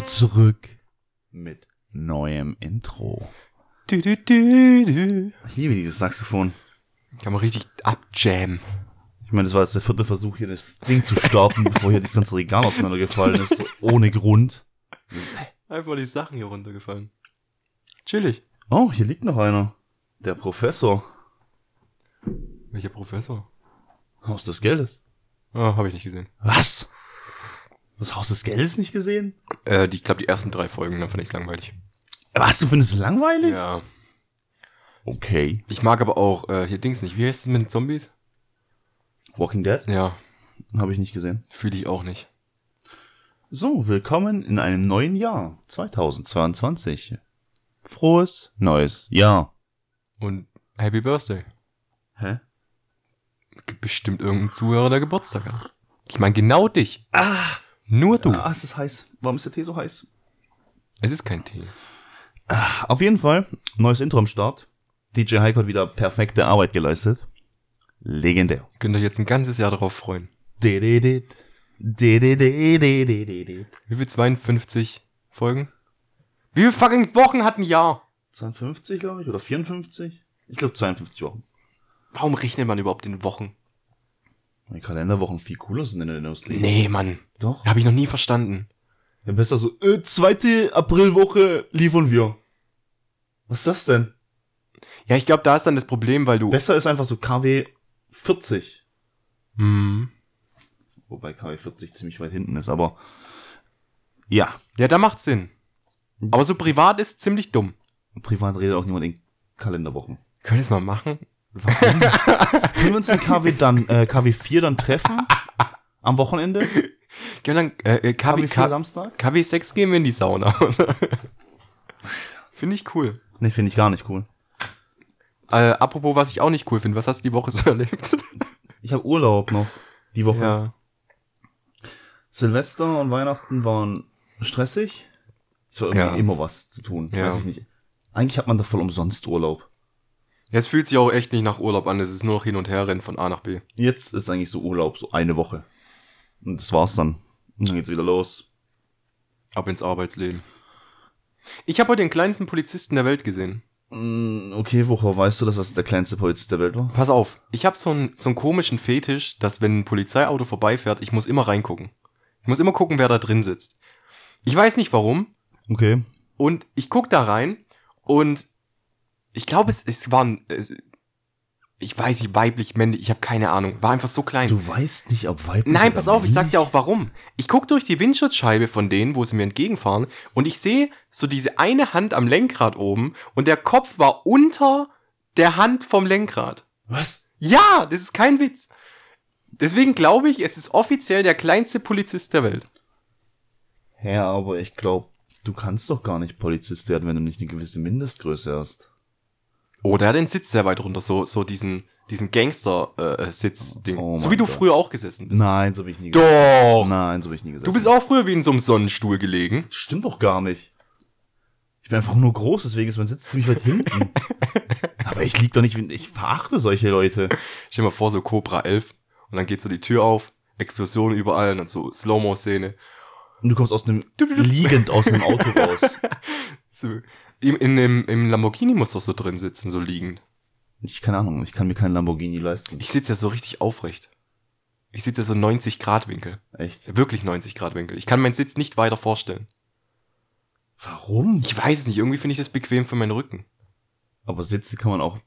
Wieder zurück mit neuem Intro. Du, du, du, du. Ich liebe dieses Saxophon. Kann man richtig abjammen. Ich meine, das war jetzt der vierte Versuch, hier das Ding zu starten, bevor hier das ganze Regal auseinandergefallen ist. So ohne Grund. Einfach die Sachen hier runtergefallen. Chillig. Oh, hier liegt noch einer. Der Professor. Welcher Professor? Haus des Geldes. Ah, habe ich nicht gesehen. Was? Das Haus des Geldes nicht gesehen? Äh, die, ich glaube, die ersten drei Folgen, dann fand ich's langweilig. Was, du findest es langweilig? Ja. Okay. Ich mag aber auch, äh, hier Dings nicht. Wie heißt es mit den Zombies? Walking Dead? Ja, Habe ich nicht gesehen. fühle ich auch nicht. So, willkommen in einem neuen Jahr. 2022. Frohes neues Jahr. Und Happy Birthday. Hä? Gibt bestimmt irgendeinen Zuhörer, der Geburtstag hat. Ich meine genau dich. Ah! Nur du. Ah, ist das heiß. Warum ist der Tee so heiß? Es ist kein Tee. Auf jeden Fall, neues Intro am Start. DJ Heiko hat wieder perfekte Arbeit geleistet. Legendär. Könnt ihr jetzt ein ganzes Jahr darauf freuen. Wie viel? 52 Folgen? Wie viele fucking Wochen hat ein Jahr? 52, glaube ich, oder 54? Ich glaube 52 Wochen. Warum rechnet man überhaupt in Wochen? Die Kalenderwochen viel cooler sind in der Industrie. Nee, Mann. Doch. Habe ich noch nie verstanden. Ja, besser so, äh, zweite Aprilwoche liefern wir. Was ist das denn? Ja, ich glaube, da ist dann das Problem, weil du. Besser ist einfach so KW 40. Hm. Wobei KW 40 ziemlich weit hinten ist, aber ja. Ja, da macht Sinn. Aber so privat ist ziemlich dumm. Privat redet auch niemand in Kalenderwochen. Können wir es mal machen? Warum? Können wir uns in KW dann, äh, KW 4 dann treffen? Am Wochenende? Können wir dann äh, KW, KW 4 K, Samstag? KW 6 gehen wir in die Sauna. Finde ich cool. Nee, finde ich gar nicht cool. Äh, apropos, was ich auch nicht cool finde, was hast du die Woche so erlebt? Ich habe Urlaub noch. Die Woche. ja. Silvester und Weihnachten waren stressig. Es war irgendwie Ja. immer was zu tun. Ja. Weiß ich nicht. Eigentlich hat man da voll umsonst Urlaub. Es fühlt sich auch echt nicht nach Urlaub an. Es ist nur noch hin und her rennen von A nach B. Jetzt ist eigentlich so Urlaub, so eine Woche. Und das war's dann. Und dann geht's wieder los. Ab ins Arbeitsleben. Ich habe heute den kleinsten Polizisten der Welt gesehen. Mm, Okay, woher weißt du, dass das der kleinste Polizist der Welt war? Pass auf, ich habe so einen so einen komischen Fetisch, dass wenn ein Polizeiauto vorbeifährt, ich muss immer reingucken. Ich muss immer gucken, wer da drin sitzt. Ich weiß nicht warum. Okay. Und ich guck da rein und ich glaube, es, es war ein, es, ich weiß nicht, weiblich, männlich, ich habe keine Ahnung. War einfach so klein. Du weißt nicht, ob weiblich Nein, pass auf, ich sag dir auch warum. Ich guck durch die Windschutzscheibe von denen, wo sie mir entgegenfahren, und ich sehe so diese eine Hand am Lenkrad oben und der Kopf war unter der Hand vom Lenkrad. Was? Ja, das ist kein Witz. Deswegen glaube ich, es ist offiziell der kleinste Polizist der Welt. Ja, aber ich glaube, du kannst doch gar nicht Polizist werden, wenn du nicht eine gewisse Mindestgröße hast. Oh, der hat den Sitz sehr weit runter, so, so diesen, diesen Gangster-Sitz-Ding. Oh so wie du Gott. früher auch gesessen bist. Nein, so bin ich nie gesessen. Doch! Nein, so bin ich nie gesessen. Du bist auch früher wie in so einem Sonnenstuhl gelegen. Stimmt doch gar nicht. Ich bin einfach nur groß, deswegen ist mein Sitz ziemlich weit hinten. aber ich lieg doch nicht, wie- ich verachte solche Leute. Stell dir mal vor, so Cobra 11. Und dann geht so die Tür auf, Explosion überall und dann so Slow-Mo-Szene. Und du kommst aus einem, liegend aus einem Auto raus. So, im, in dem, Im Lamborghini muss doch so drin sitzen, so liegend. Ich, keine Ahnung, ich kann mir keinen Lamborghini leisten. Ich sitze ja so richtig aufrecht. Ich sitze ja so 90 Grad Winkel. Echt? Wirklich 90 Grad Winkel. Ich kann meinen Sitz nicht weiter vorstellen. Warum? Ich weiß es nicht, irgendwie finde ich das bequem für meinen Rücken. Aber Sitze kann man auch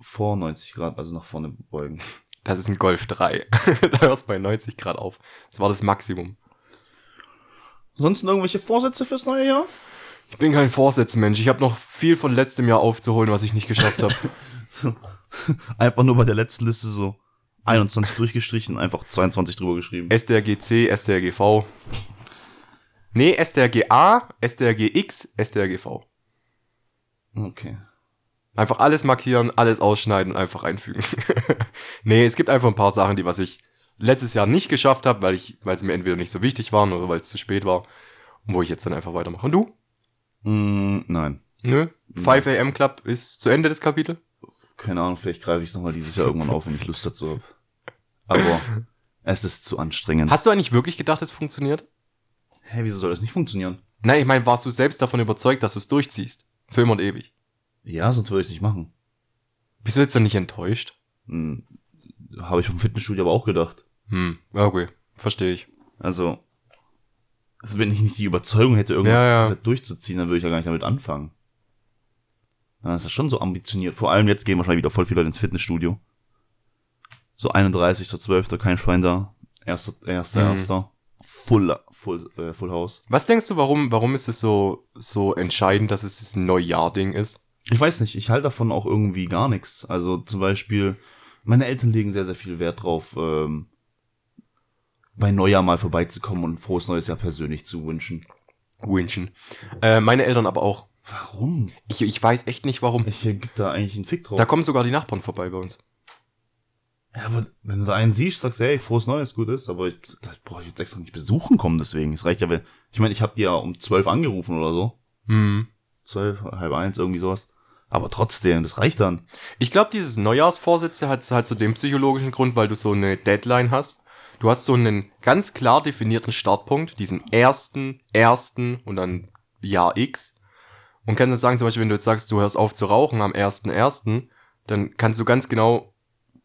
vor 90 Grad, also nach vorne beugen. Das ist ein Golf 3. da hört es bei 90 Grad auf. Das war das Maximum. Ansonsten irgendwelche Vorsätze fürs neue Jahr? Ich bin kein Vorsätzmensch. Ich habe noch viel von letztem Jahr aufzuholen, was ich nicht geschafft habe. Einfach nur bei der letzten Liste so 21 durchgestrichen, einfach 22 drüber geschrieben. SDRGC, SDRGV. Nee, SDRGA, SDRGX, SDRGV. Okay. Einfach alles markieren, alles ausschneiden und einfach einfügen. nee, es gibt einfach ein paar Sachen, die was ich letztes Jahr nicht geschafft habe, weil ich, weil sie mir entweder nicht so wichtig waren oder weil es zu spät war. Und wo ich jetzt dann einfach weitermache. Und du? Mm, nein. Nö. 5 AM Club ist zu Ende des Kapitel. Keine Ahnung, vielleicht greife ich es nochmal dieses Jahr irgendwann auf, wenn ich Lust dazu habe. Aber es ist zu anstrengend. Hast du eigentlich wirklich gedacht, es funktioniert? Hä, wieso soll das nicht funktionieren? Nein, ich meine, warst du selbst davon überzeugt, dass du es durchziehst? Für immer und ewig. Ja, sonst würde ich es nicht machen. Bist du jetzt dann nicht enttäuscht? Hm, Habe ich vom Fitnessstudio aber auch gedacht. Hm, okay. Verstehe ich. Also, also wenn ich nicht die Überzeugung hätte, irgendwas Ja, ja. durchzuziehen, dann würde ich ja gar nicht damit anfangen. Dann ist das schon so ambitioniert. Vor allem jetzt gehen wahrscheinlich wieder voll viele Leute ins Fitnessstudio. So 31.12., kein Schwein da. Erster, erster, Mhm. erster. Full, full, äh, full House. Was denkst du, warum, warum ist es so, so entscheidend, dass es das Neujahr-Ding ist? Ich weiß nicht, ich halte davon auch irgendwie gar nichts. Also zum Beispiel, meine Eltern legen sehr, sehr viel Wert drauf, ähm, bei Neujahr mal vorbeizukommen und frohes neues Jahr persönlich zu wünschen. Wünschen. Äh, meine Eltern aber auch. Warum? Ich, ich weiß echt nicht warum. Ich äh, gib da eigentlich einen Fick drauf. Da kommen sogar die Nachbarn vorbei bei uns. ja, aber wenn du da einen siehst, sagst du, hey, frohes Neues, gut ist, aber ich, das brauche ich jetzt extra nicht besuchen kommen, deswegen. Es reicht ja, wenn, ich meine, ich habe die ja um zwölf angerufen oder so. Hm. Zwölf, halb eins, irgendwie sowas. Aber trotzdem, das reicht dann. Ich glaube, dieses Neujahrsvorsätze hat halt so den psychologischen Grund, weil du so eine Deadline hast. Du hast so einen ganz klar definierten Startpunkt, diesen ersten, ersten und dann Jahr X. Und kannst dann sagen, zum Beispiel, wenn du jetzt sagst, du hörst auf zu rauchen am ersten, ersten, dann kannst du ganz genau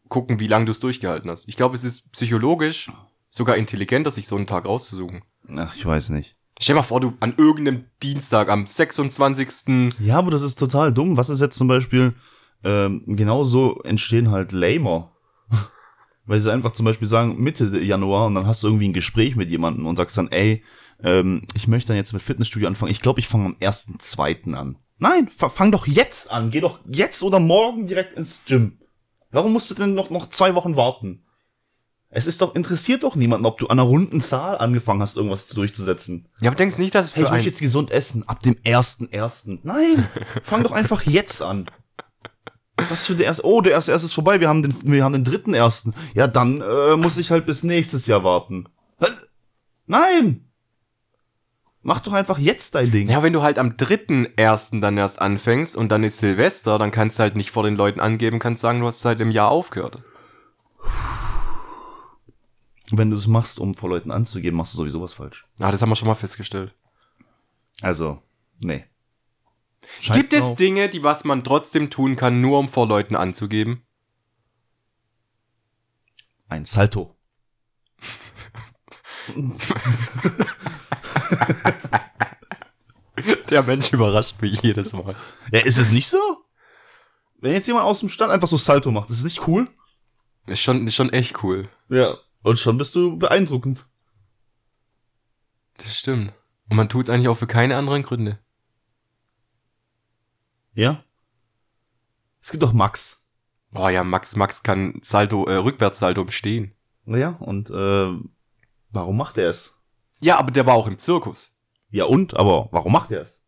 gucken, wie lange du es durchgehalten hast. Ich glaube, es ist psychologisch sogar intelligenter, sich so einen Tag rauszusuchen. Ach, ich weiß nicht. Stell dir mal vor, du an irgendeinem Dienstag am 26. Ja, aber das ist total dumm. Was ist jetzt zum Beispiel, ähm, genau so entstehen halt Lamer. Weil sie einfach zum Beispiel sagen, Mitte Januar und dann hast du irgendwie ein Gespräch mit jemandem und sagst dann, ey, ähm, ich möchte dann jetzt mit Fitnessstudio anfangen. Ich glaube, ich fange am 1.2. an. Nein, fa- fang doch jetzt an. Geh doch jetzt oder morgen direkt ins Gym. Warum musst du denn noch, noch zwei Wochen warten? Es ist doch, interessiert doch niemanden, ob du an einer runden Zahl angefangen hast, irgendwas durchzusetzen. Ja, aber denkst nicht, dass es Hey, für ich möchte jetzt gesund essen, ab dem ersten ersten. Nein, fang doch einfach jetzt an. Was für der erste? Oh, der erste erste ist vorbei. Wir haben den, wir haben den dritten ersten. Ja, dann äh, muss ich halt bis nächstes Jahr warten. Nein, mach doch einfach jetzt dein Ding. Ja, wenn du halt am dritten ersten dann erst anfängst und dann ist Silvester, dann kannst du halt nicht vor den Leuten angeben, kannst sagen, du hast seit dem Jahr aufgehört. Wenn du es machst, um vor Leuten anzugeben, machst du sowieso was falsch. Ah, das haben wir schon mal festgestellt. Also, nee. Scheiß Gibt es drauf. Dinge, die was man trotzdem tun kann, nur um vor Leuten anzugeben? ein Salto? Der Mensch überrascht mich jedes Mal. Ja, ist es nicht so? Wenn jetzt jemand aus dem Stand einfach so Salto macht, ist es nicht cool? Ist schon, ist schon echt cool. Ja. Und schon bist du beeindruckend. Das stimmt. Und man tut es eigentlich auch für keine anderen Gründe. Ja? Es gibt doch Max. Boah ja, Max, Max kann Salto, äh, Rückwärtssalto bestehen. Ja, und äh, warum macht er es? Ja, aber der war auch im Zirkus. Ja und, aber warum macht er es?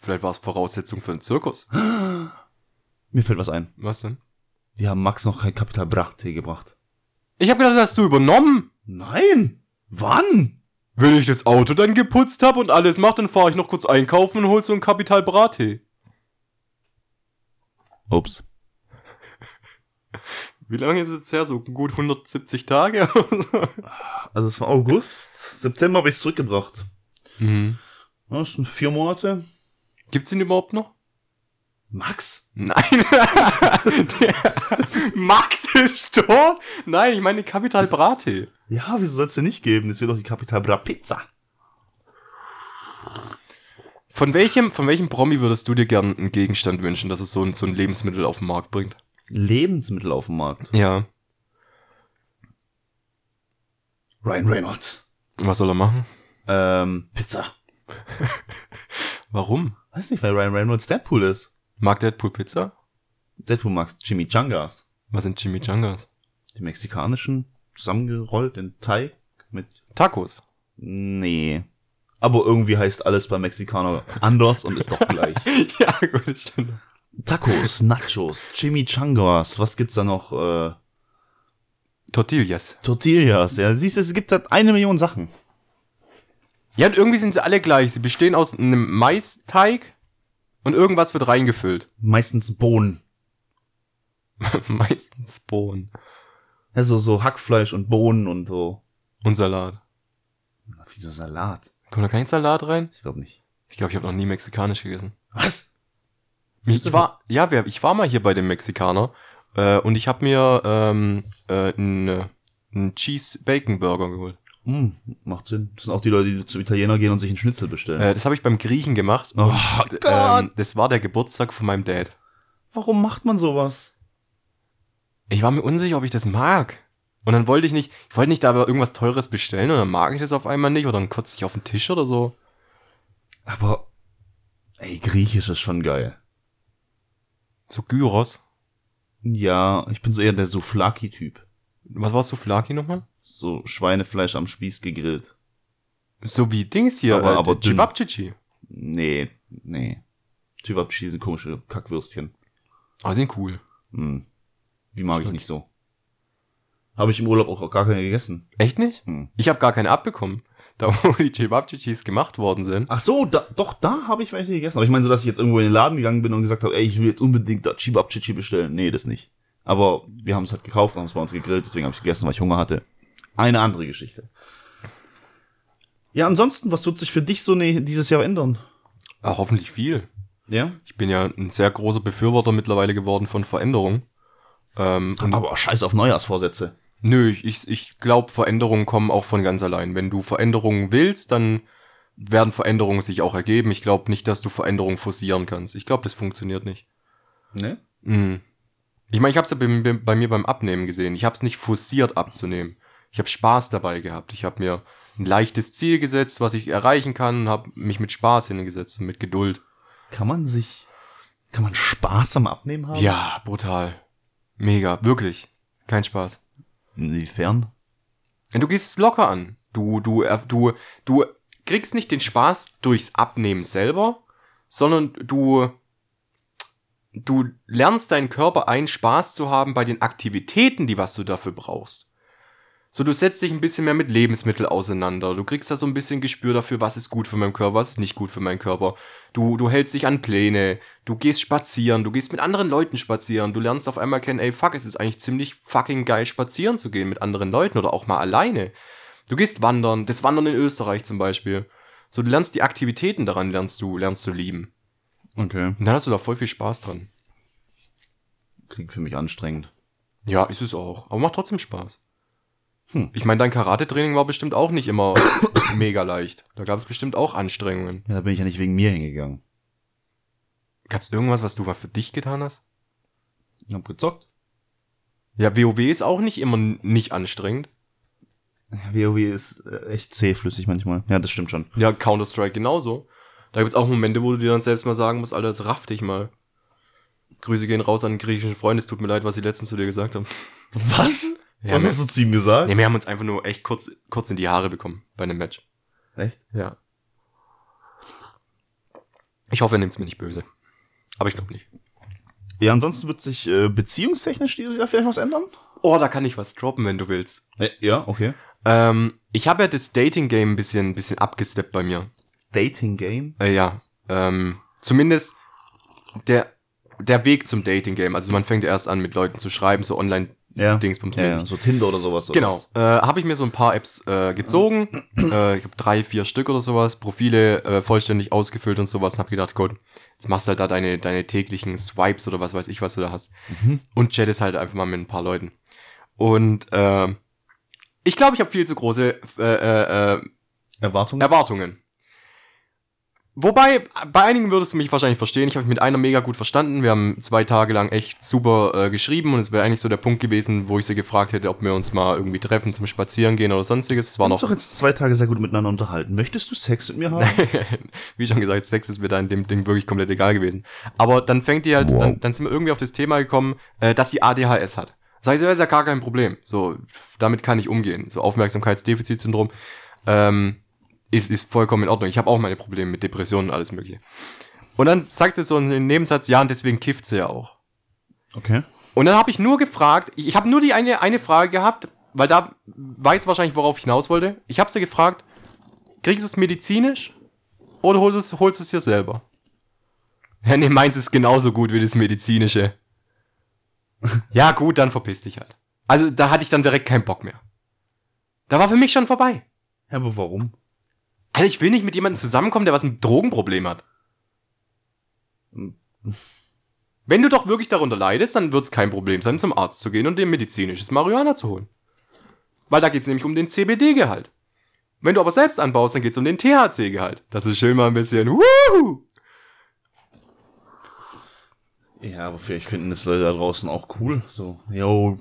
Vielleicht war es Voraussetzung für einen Zirkus. Mir fällt was ein. Was denn? Die haben Max noch kein Kapital Bra-Tee gebracht. Ich habe gedacht, das hast du übernommen. Nein! Wann? Wenn ich das Auto dann geputzt habe und alles macht, dann fahre ich noch kurz einkaufen und hol so einen Kapital Brattee. Ups. Wie lange ist es jetzt her? So gut 170 Tage? Also es war August. September habe ich es zurückgebracht. mhm. Das sind vier Monate. Gibt's ihn überhaupt noch? Max? Nein. Max ist tot? Nein, ich meine Kapital Brattee. Ja, wieso soll es denn nicht geben? Das ist ja doch die Kapital Bra Pizza. Von welchem, von welchem Promi würdest du dir gern einen Gegenstand wünschen, dass es so ein, so ein Lebensmittel auf den Markt bringt? Lebensmittel auf dem Markt. Ja. Ryan Reynolds. Was soll er machen? Ähm, Pizza. Warum? Weiß nicht, weil Ryan Reynolds Deadpool ist. Mag Deadpool Pizza? Deadpool magst Chimichangas. Was sind Chimichangas? Die mexikanischen, zusammengerollt in Teig mit, Tacos. nee. Aber irgendwie heißt alles bei Mexikaner anders und ist doch gleich. ja, gut, das stimmt. Tacos, Nachos, Chimichangas, was gibt's da noch? Äh, Tortillas. Tortillas, ja. Siehst du, es gibt halt eine Million Sachen. Ja, und irgendwie sind sie alle gleich. Sie bestehen aus einem Maisteig und irgendwas wird reingefüllt. Meistens Bohnen. Meistens Bohnen. Also so Hackfleisch und Bohnen und so. Und Salat. Wie so Salat. Kommt da kein Salat rein? Ich glaube nicht. Ich glaube, ich habe noch nie mexikanisch gegessen. Was? Ich war, ja, ich war mal hier bei dem Mexikaner äh, und ich habe mir ähm, äh, einen Cheese Bacon Burger geholt. Hm, macht Sinn. Das sind auch die Leute, die zum Italiener gehen und sich einen Schnitzel bestellen. Äh, das habe ich beim Griechen gemacht. oh D- Gott. Ähm, das war der Geburtstag von meinem Dad. Warum macht man sowas? Ich war mir unsicher, ob ich das mag. Und dann wollte ich nicht, ich wollte nicht da aber irgendwas Teures bestellen und dann mag ich das auf einmal nicht oder dann kotze ich auf den Tisch oder so. Aber, ey, Griechisch ist schon geil. So Gyros. Ja, ich bin so eher der Souflaki-Typ. Was war Souflaki nochmal? So Schweinefleisch am Spieß gegrillt. So wie Dings hier, Aber- äh, aber. Cevapcici. Nee, nee. Chivapchi sind komische Kackwürstchen. Ah, sind cool. Hm. Die mag ich Stimmt. nicht so. Habe ich im Urlaub auch gar keine gegessen. Echt nicht? Hm. Ich habe gar keine abbekommen. Da, wo die Cevapcicis gemacht worden sind. Ach so, da, doch, da habe ich welche gegessen. Aber ich meine so, dass ich jetzt irgendwo in den Laden gegangen bin und gesagt habe, ey, ich will jetzt unbedingt da Chibabchichi bestellen. Nee, das nicht. Aber wir haben es halt gekauft, haben es bei uns gegrillt, deswegen habe ich gegessen, weil ich Hunger hatte. Eine andere Geschichte. Ja, ansonsten, was wird sich für dich so ne, dieses Jahr ändern? Ah, hoffentlich viel. Ja? Ich bin ja ein sehr großer Befürworter mittlerweile geworden von Veränderung. Ähm, Aber scheiß auf Neujahrsvorsätze. Nö, ich, ich, ich glaube, Veränderungen kommen auch von ganz allein. Wenn du Veränderungen willst, dann werden Veränderungen sich auch ergeben. Ich glaube nicht, dass du Veränderungen forcieren kannst. Ich glaube, das funktioniert nicht. Ne? Mhm. Ich meine, ich habe es ja bei, bei mir beim Abnehmen gesehen. Ich habe es nicht forciert abzunehmen. Ich habe Spaß dabei gehabt. Ich habe mir ein leichtes Ziel gesetzt, was ich erreichen kann, habe mich mit Spaß hingesetzt und mit Geduld. Kann man sich, kann man Spaß am Abnehmen haben? Ja, brutal. Mega, wirklich. Kein Spaß. Inwiefern? Du gehst es locker an. Du, du, er- du, du kriegst nicht den Spaß durchs Abnehmen selber, sondern du, du lernst deinen Körper ein, Spaß zu haben bei den Aktivitäten, die was du dafür brauchst. So, du setzt dich ein bisschen mehr mit Lebensmitteln auseinander. Du kriegst da so ein bisschen Gespür dafür, was ist gut für meinen Körper, was ist nicht gut für meinen Körper. Du, du hältst dich an Pläne, du gehst spazieren, du gehst mit anderen Leuten spazieren, du lernst auf einmal kennen, ey, fuck, es ist eigentlich ziemlich fucking geil, spazieren zu gehen mit anderen Leuten oder auch mal alleine. Du gehst wandern, das Wandern in Österreich zum Beispiel. So, du lernst die Aktivitäten daran, lernst du, lernst du lieben. Okay. Und dann hast du da voll viel Spaß dran. Klingt für mich anstrengend. Ja, ist es auch. Aber macht trotzdem Spaß. Hm. Ich meine, dein Karate-Training war bestimmt auch nicht immer mega leicht. Da gab es bestimmt auch Anstrengungen. Ja, da bin ich ja nicht wegen mir hingegangen. Gab es irgendwas, was du mal für dich getan hast? Ich hab gezockt. Ja, WoW ist auch nicht immer nicht anstrengend. Ja, WoW ist äh, echt zähflüssig manchmal. Ja, das stimmt schon. Ja, Counter-Strike genauso. Da gibt's auch Momente, wo du dir dann selbst mal sagen musst, Alter, jetzt raff dich mal. Grüße gehen raus an den griechischen Freund. Es tut mir leid, was sie letztens zu dir gesagt haben. Was? Ja, Was wir- hast du zu ihm gesagt? Nee, wir haben uns einfach nur echt kurz, kurz in die Haare bekommen bei einem Match. Echt? Ja. Ich hoffe, er nimmt's mir nicht böse. Aber ich glaube nicht. Ja, ansonsten wird sich äh, beziehungstechnisch dieses Jahr vielleicht was ändern? Oh, da kann ich was droppen, wenn du willst. Äh, ja, okay. Ähm, ich habe ja das Dating-Game ein bisschen, ein bisschen abgesteppt bei mir. Dating Game? Äh, ja. Ähm, zumindest der, der Weg zum Dating-Game. Also man fängt erst an, mit Leuten zu schreiben, so online Ja. Dingsbums Ja, ja, so Tinder oder sowas. oder Genau. Äh, habe ich mir so ein paar Apps äh, gezogen. äh, ich habe drei, vier Stück oder sowas. Profile äh, vollständig ausgefüllt und sowas. Und hab gedacht, gut, jetzt machst du halt da deine, deine täglichen Swipes oder was weiß ich, was du da hast. Mhm. Und chattest halt einfach mal mit ein paar Leuten. Und äh, ich glaube, ich habe viel zu große äh, äh, äh, Erwartungen? Erwartungen. Wobei, bei einigen würdest du mich wahrscheinlich verstehen. Ich habe mich mit einer mega gut verstanden. Wir haben zwei Tage lang echt super äh, geschrieben und es wäre eigentlich so der Punkt gewesen, wo ich sie gefragt hätte, ob wir uns mal irgendwie treffen zum Spazieren gehen oder sonstiges. Es war noch, doch jetzt zwei Tage sehr gut miteinander unterhalten. Möchtest du Sex mit mir haben? wie schon gesagt, Sex ist mir da in dem Ding wirklich komplett egal gewesen. Aber dann fängt die halt, Wow. dann, dann sind wir irgendwie auf das Thema gekommen, äh, dass sie ADHS hat. Sag ich so, das ist ja gar kein Problem. So, damit kann ich umgehen. So Aufmerksamkeitsdefizitsyndrom. Ähm, ist, ist vollkommen in Ordnung. Ich habe auch meine Probleme mit Depressionen und alles mögliche. Und dann sagt sie so einen Nebensatz, ja, und deswegen kifft sie ja auch. Okay. Und dann habe ich nur gefragt, ich, ich habe nur die eine, eine Frage gehabt, weil da weiß wahrscheinlich, worauf ich hinaus wollte. Ich habe sie gefragt, kriegst du es medizinisch oder holst du es, holst du es dir selber? Ja, nee, meins ist genauso gut wie das medizinische. ja, gut, dann verpiss dich halt. Also da hatte ich dann direkt keinen Bock mehr. Da war für mich schon vorbei. Ja, aber warum? Alter, ich will nicht mit jemandem zusammenkommen, der was ein Drogenproblem hat. Wenn du doch wirklich darunter leidest, dann wird es kein Problem sein, zum Arzt zu gehen und dir medizinisches Marihuana zu holen. Weil da geht es nämlich um den CBD-Gehalt. Wenn du aber selbst anbaust, dann geht es um den THC-Gehalt. Das ist schön mal ein bisschen. Wuhu! Ja, aber vielleicht finden das Leute da draußen auch cool. So, yo,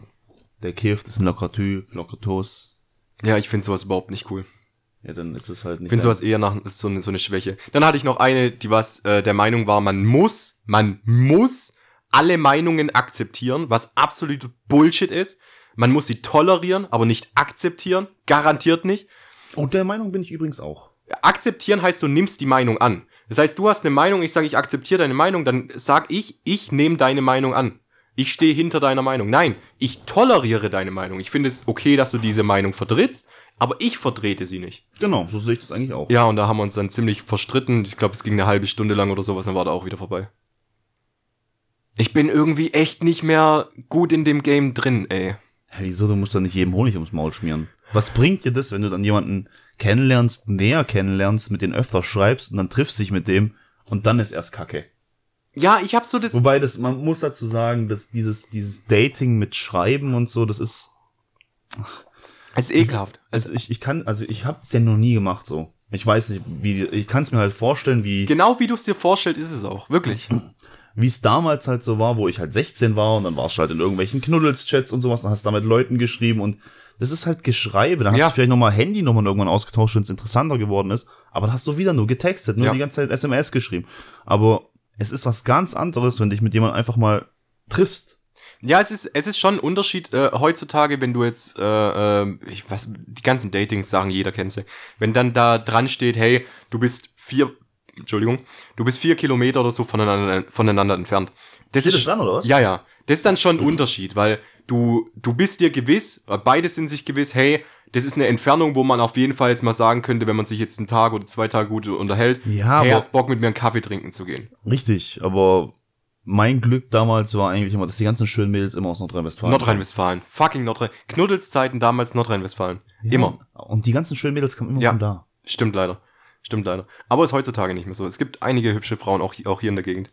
der kifft, ist ein lockerer Typ, locker Toast. Ja, ich finde sowas überhaupt nicht cool. Ja, dann ist es halt nicht. Ich finde sowas eher nach ist so eine, so eine Schwäche. Dann hatte ich noch eine, die was äh, der Meinung war, man muss, man muss alle Meinungen akzeptieren, was absolut Bullshit ist. Man muss sie tolerieren, aber nicht akzeptieren. Garantiert nicht. Und der Meinung bin ich übrigens auch. Akzeptieren heißt, du nimmst die Meinung an. Das heißt, du hast eine Meinung, ich sage, ich akzeptiere deine Meinung, dann sag ich, ich nehme deine Meinung an. Ich stehe hinter deiner Meinung. Nein, ich toleriere deine Meinung. Ich finde es okay, dass du diese Meinung vertrittst, aber ich vertrete sie nicht. Genau, so sehe ich das eigentlich auch. Ja, und da haben wir uns dann ziemlich verstritten. Ich glaube, es ging eine halbe Stunde lang oder sowas, dann war da auch wieder vorbei. Ich bin irgendwie echt nicht mehr gut in dem Game drin, ey. Hä, wieso, du musst doch nicht jedem Honig ums Maul schmieren. Was bringt dir das, wenn du dann jemanden kennenlernst, näher kennenlernst, mit dem öfter schreibst und dann triffst dich mit dem und dann ist erst Kacke. Ja, ich hab so das. Wobei das, man muss dazu sagen, dass dieses, dieses Dating mit Schreiben und so, das ist, Es ist ekelhaft. Es, also ich, ich kann, also ich hab's ja noch nie gemacht so. Ich weiß nicht, wie, ich kann es mir halt vorstellen, wie, genau wie du es dir vorstellst, ist es auch. Wirklich. wie es damals halt so war, wo ich halt 16 war und dann warst du halt in irgendwelchen Knuddels-Chats und sowas, dann hast du da mit Leuten geschrieben und das ist halt Geschreibe. Dann hast Ja. du vielleicht nochmal Handynummern irgendwann ausgetauscht, wenn es interessanter geworden ist. Aber dann hast du wieder nur getextet, nur Ja. die ganze Zeit SMS geschrieben. Aber es ist was ganz anderes, wenn dich mit jemandem einfach mal triffst. Ja, es ist, es ist schon ein Unterschied äh, heutzutage, wenn du jetzt, äh, äh, ich weiß, die ganzen Dating-Sachen, jeder kennt sie. Wenn dann da dran steht, hey, du bist vier, Entschuldigung, du bist vier Kilometer oder so voneinander, voneinander entfernt. Das Steht das dran, oder was? Ja, ja. Das ist dann schon ein Unterschied, weil du, du bist dir gewiss, beide sind sich gewiss, hey, das ist eine Entfernung, wo man auf jeden Fall jetzt mal sagen könnte, wenn man sich jetzt einen Tag oder zwei Tage gut unterhält, Ja, hey, hast Bock mit mir einen Kaffee trinken zu gehen. Richtig, aber mein Glück damals war eigentlich immer, dass die ganzen schönen Mädels immer aus Nordrhein-Westfalen Nordrhein-Westfalen. Fucking Nordrhein. Knuddelszeiten damals Nordrhein-Westfalen. Ja, Immer. Und die ganzen schönen Mädels kamen immer Ja. von da. Stimmt leider. Stimmt leider. Aber ist heutzutage nicht mehr so. Es gibt einige hübsche Frauen auch, hier- auch hier in der Gegend.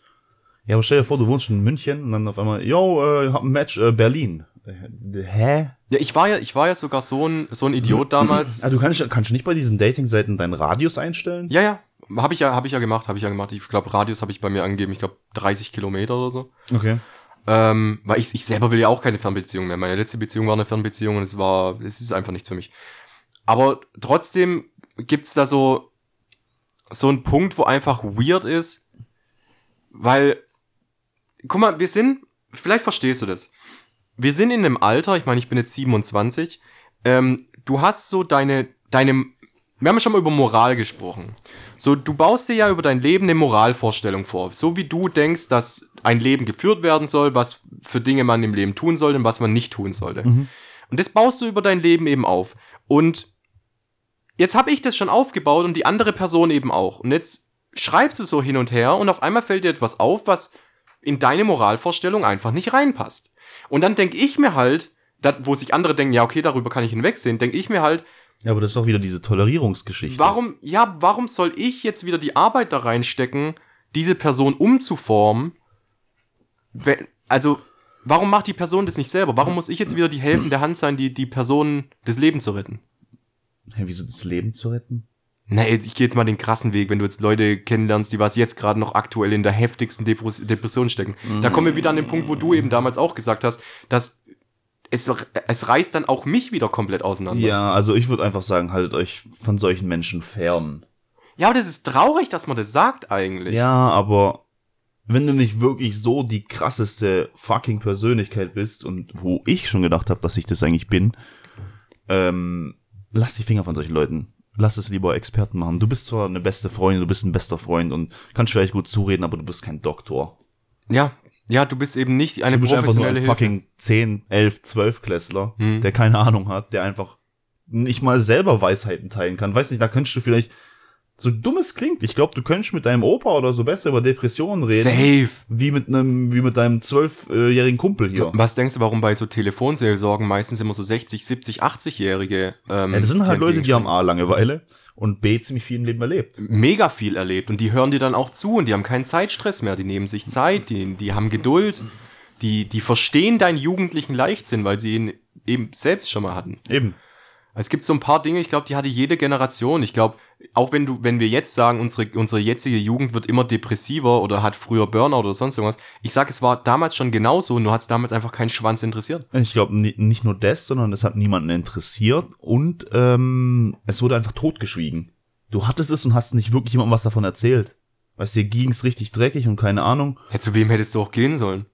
Ja, aber stell dir vor, du wohnst schon in München und dann auf einmal, yo, äh, hab ein Match, äh, Berlin. Äh, hä? Ja, ich war ja, ich war ja sogar so ein, so ein Idiot damals. Ah, du kannst, kannst du nicht bei diesen Dating-Seiten deinen Radius einstellen? Ja, ja. Habe ich ja, habe ich ja gemacht, habe ich ja gemacht. Ich glaube, Radius habe ich bei mir angegeben. Ich glaube, 30 Kilometer oder so. Okay. Ähm, weil ich, ich selber will ja auch keine Fernbeziehung mehr. Meine letzte Beziehung war eine Fernbeziehung und es war, es ist einfach nichts für mich. Aber trotzdem gibt's da so, so einen Punkt, wo einfach weird ist, weil, guck mal, wir sind, vielleicht verstehst du das. Wir sind in einem Alter, ich meine, ich bin jetzt 27, ähm, du hast so deine, deine, wir haben ja schon mal über Moral gesprochen. So, du baust dir ja über dein Leben eine Moralvorstellung vor. So wie du denkst, dass ein Leben geführt werden soll, was für Dinge man im Leben tun sollte und was man nicht tun sollte. Und das baust du über dein Leben eben auf. Und jetzt habe ich das schon aufgebaut und die andere Person eben auch. Und jetzt schreibst du so hin und her und auf einmal fällt dir etwas auf, was in deine Moralvorstellung einfach nicht reinpasst. Und dann denke ich mir halt, dat, wo sich andere denken, ja, okay, darüber kann ich hinwegsehen, denke ich mir halt, Ja, aber das ist doch wieder diese Tolerierungsgeschichte. Warum, ja, warum soll ich jetzt wieder die Arbeit da reinstecken, diese Person umzuformen? Wenn, also, warum macht die Person das nicht selber? Warum muss ich jetzt wieder die helfende Hand sein, die, die Person das Leben zu retten? Hä, wieso das Leben zu retten? Na, jetzt, ich gehe jetzt mal den krassen Weg, wenn du jetzt Leute kennenlernst, die was jetzt gerade noch aktuell in der heftigsten Depres Depression stecken. Da kommen wir wieder an den Punkt, wo du eben damals auch gesagt hast, dass es, es reißt dann auch mich wieder komplett auseinander. Ja, also ich würde einfach sagen, haltet euch von solchen Menschen fern. ja, aber das ist traurig, dass man das sagt eigentlich. Ja, aber wenn du nicht wirklich so die krasseste fucking Persönlichkeit bist und wo ich schon gedacht habe, dass ich das eigentlich bin, ähm, lass die Finger von solchen Leuten. Lass es lieber Experten machen. Du bist zwar eine beste Freundin, du bist ein bester Freund und kannst vielleicht gut zureden, aber du bist kein Doktor. Ja, ja, du bist eben nicht eine Du bist einfach nur professionelle ein Hilfe. fucking 10, 11, 12 Klässler, Hm. der keine Ahnung hat, der einfach nicht mal selber Weisheiten teilen kann. Weiß nicht, da könntest du vielleicht So dumm es klingt. Ich glaube, du könntest mit deinem Opa oder so besser über Depressionen reden. Safe. Wie mit einem, wie mit deinem zwölfjährigen Kumpel hier. Was denkst du, warum bei so Telefonseelsorgen meistens immer so 60, 70, 80-Jährige ähm, Ja, das sind halt Leute, die haben? A Langeweile und B ziemlich viel im Leben erlebt. mega viel erlebt und die hören dir dann auch zu und die haben keinen Zeitstress mehr, die nehmen sich Zeit, die, die haben Geduld, die, die verstehen deinen jugendlichen Leichtsinn, weil sie ihn eben selbst schon mal hatten. Eben. Es gibt so ein paar Dinge, ich glaube, die hatte jede Generation. Ich glaube, auch wenn du, wenn wir jetzt sagen, unsere, unsere jetzige Jugend wird immer depressiver oder hat früher Burnout oder sonst irgendwas, ich sag, es war damals schon genauso, nur hat es damals einfach keinen Schwanz interessiert. Ich glaube nicht nur das, sondern es hat niemanden interessiert und ähm, es wurde einfach totgeschwiegen. Du hattest es und hast nicht wirklich jemandem was davon erzählt. Weißt du, dir ging's richtig dreckig und keine Ahnung. Ja, zu wem hättest du auch gehen sollen?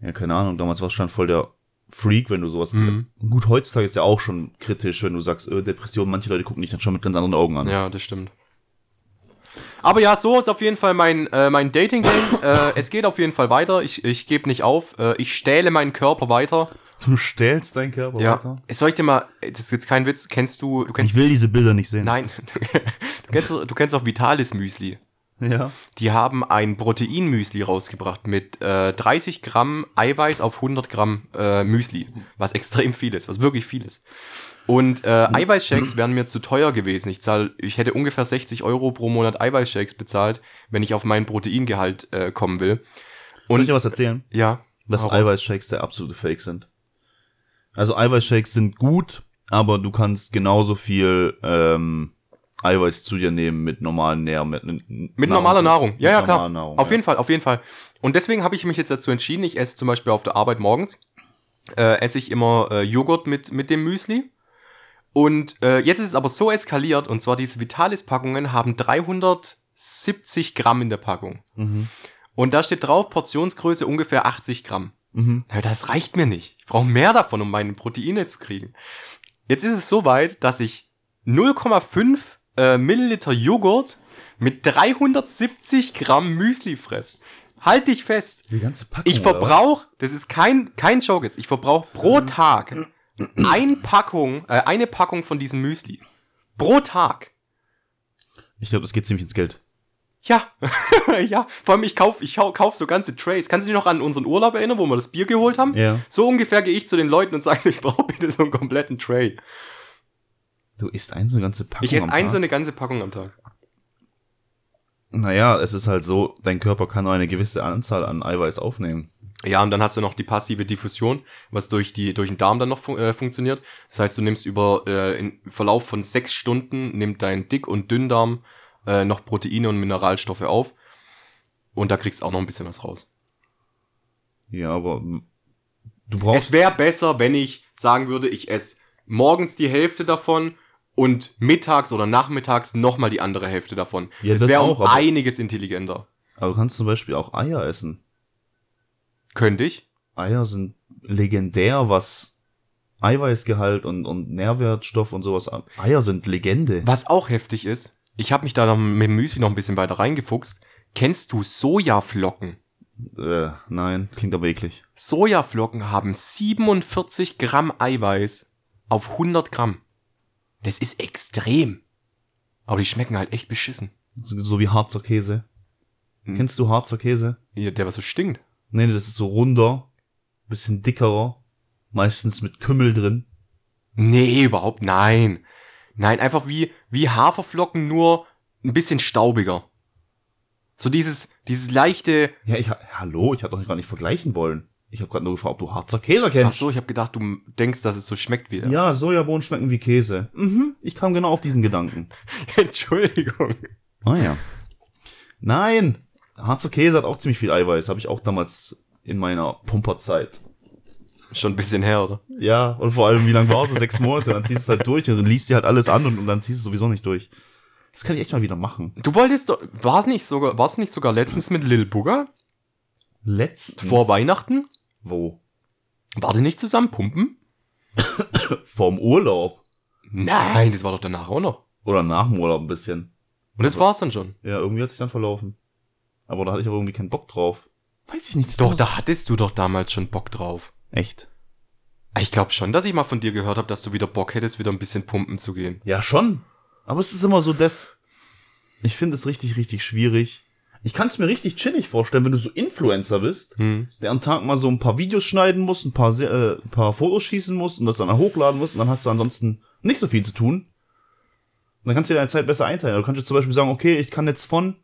Ja, keine Ahnung, damals war es schon voll der Freak, wenn du sowas. Mhm. Gut, heutzutage ist ja auch schon kritisch, wenn du sagst, äh, Depression, manche Leute gucken dich dann schon mit ganz anderen Augen an. Ja, das stimmt. Aber ja, so ist auf jeden Fall mein, äh, mein Dating-Game. äh, es geht auf jeden Fall weiter. Ich, ich gebe nicht auf. Äh, ich stähle meinen Körper weiter. Du stellst deinen Körper Ja. weiter. Soll ich dir mal, das ist jetzt kein Witz, kennst du, du kennst, Ich will diese Bilder nicht sehen. nein, du kennst, du kennst auch Vitalis Müsli. Ja. Die haben ein Proteinmüsli rausgebracht mit äh, 30 Gramm Eiweiß auf 100 Gramm äh, Müsli, was extrem viel ist, was wirklich viel ist. Und äh, Eiweißshakes wären mir zu teuer gewesen. Ich zahl, ich hätte ungefähr 60 Euro pro Monat Eiweißshakes bezahlt, wenn ich auf meinen Proteingehalt äh, kommen will. Und ich Und dir was erzählen? ja, dass. Eiweißshakes der absolute Fake sind. Also Eiweißshakes sind gut, aber du kannst genauso viel ähm, Eiweiß zu dir nehmen mit normalen Nährmitteln. Mit normaler Nahrung. Ja, ja, klar. Nahrung, auf ja. jeden Fall, auf jeden Fall. Und deswegen habe ich mich jetzt dazu entschieden, ich esse zum Beispiel auf der Arbeit morgens, äh, esse ich immer äh, Joghurt mit, mit dem Müsli. Und äh, jetzt ist es aber so eskaliert, und zwar diese Vitalis-Packungen haben 370 Gramm in der Packung. Mhm. Und da steht drauf, Portionsgröße ungefähr 80 Gramm. Mhm. Ja, das reicht mir nicht. Ich brauche mehr davon, um meine Proteine zu kriegen. Jetzt ist es so weit, dass ich 0,5 äh, Milliliter Joghurt mit 370 Gramm Müsli fress. Halt dich fest. Die ganze Packung. Ich verbrauche, das ist kein, kein Joke jetzt, ich verbrauche pro Tag ein Packung, äh, eine Packung von diesem Müsli. Pro Tag. Ich glaube, das geht ziemlich ins Geld. Ja, ja. Vor allem ich kauf, ich kauf so ganze Trays. Kannst du dich noch an unseren Urlaub erinnern, wo wir das Bier geholt haben? Ja. So ungefähr gehe ich zu den Leuten und sage, ich brauche bitte so einen kompletten Tray. Du isst ein so eine ganze Packung. Ich esse ein so eine ganze Packung am Tag. Naja, es ist halt so, dein Körper kann nur eine gewisse Anzahl an Eiweiß aufnehmen. Ja, und dann hast du noch die passive Diffusion, was durch, die, durch den Darm dann noch fun äh, funktioniert. Das heißt, du nimmst über äh, im Verlauf von sechs Stunden, nimmt dein Dick- und Dünndarm äh, noch Proteine und Mineralstoffe auf. Und da kriegst du auch noch ein bisschen was raus. Ja, aber du brauchst. Es wäre besser, wenn ich sagen würde, ich esse morgens die Hälfte davon und mittags oder nachmittags nochmal die andere Hälfte davon. Ja, das das wäre auch, einiges intelligenter. aber du kannst zum Beispiel auch Eier essen. Könnte ich? Eier sind legendär, was Eiweißgehalt und, und Nährwertstoff und sowas an. Eier sind Legende. Was auch heftig ist, ich habe mich da noch mit dem Müsli noch ein bisschen weiter reingefuchst. Kennst du Sojaflocken? Äh, nein, klingt aber eklig. Sojaflocken haben 47 Gramm Eiweiß auf 100 Gramm. Das ist extrem. Aber die schmecken halt echt beschissen. So, so wie Harzer Käse. Hm. Kennst du Harzer Käse? Ja, Der was so stinkt. Nee, das ist so runder, bisschen dickerer, meistens mit Kümmel drin. Nee, überhaupt nein. Nein, einfach wie, wie Haferflocken, nur ein bisschen staubiger. So dieses, dieses leichte, Ja, ich ha- hallo, ich hatte doch gar nicht vergleichen wollen. Ich habe gerade nur gefragt, ob du Harzer Käse ach kennst. so, ich habe gedacht, du denkst, dass es so schmeckt wie der. Ja, Sojabohnen schmecken wie Käse. Mhm, ich kam genau auf diesen Gedanken. Entschuldigung. Ah ja. Nein, Harzer Käse hat auch ziemlich viel Eiweiß. Habe ich auch damals in meiner Pumperzeit. Schon ein bisschen her, oder? Ja, und vor allem, wie lange war es? So sechs Monate. Dann ziehst du es halt durch und dann liest dir halt alles an und, und dann ziehst du es sowieso nicht durch. Das kann ich echt mal wieder machen. Du wolltest doch, war es nicht sogar, war es nicht sogar letztens mit Lil Bugger? Letztens. Vor Weihnachten? Wo? War die nicht zusammen pumpen? Vorm Urlaub. Nein, das war doch danach auch noch. Oder nach dem Urlaub ein bisschen. Und das war's dann schon. Ja, irgendwie hat sich dann verlaufen. Aber da hatte ich auch irgendwie keinen Bock drauf. Weiß ich nicht. Doch, da hattest du doch damals schon Bock drauf. Echt? Ich glaube schon, dass ich mal von dir gehört habe, dass du wieder Bock hättest, wieder ein bisschen pumpen zu gehen. Ja, schon. Aber es ist immer so das, ich finde es richtig, richtig schwierig. Ich kann es mir richtig chillig vorstellen, wenn du so Influencer bist, Hm. der am Tag mal so ein paar Videos schneiden muss, ein paar, äh, ein paar Fotos schießen muss und das dann hochladen muss und dann hast du ansonsten nicht so viel zu tun. Dann kannst du dir deine Zeit besser einteilen. Du kannst jetzt zum Beispiel sagen, okay, ich kann jetzt von,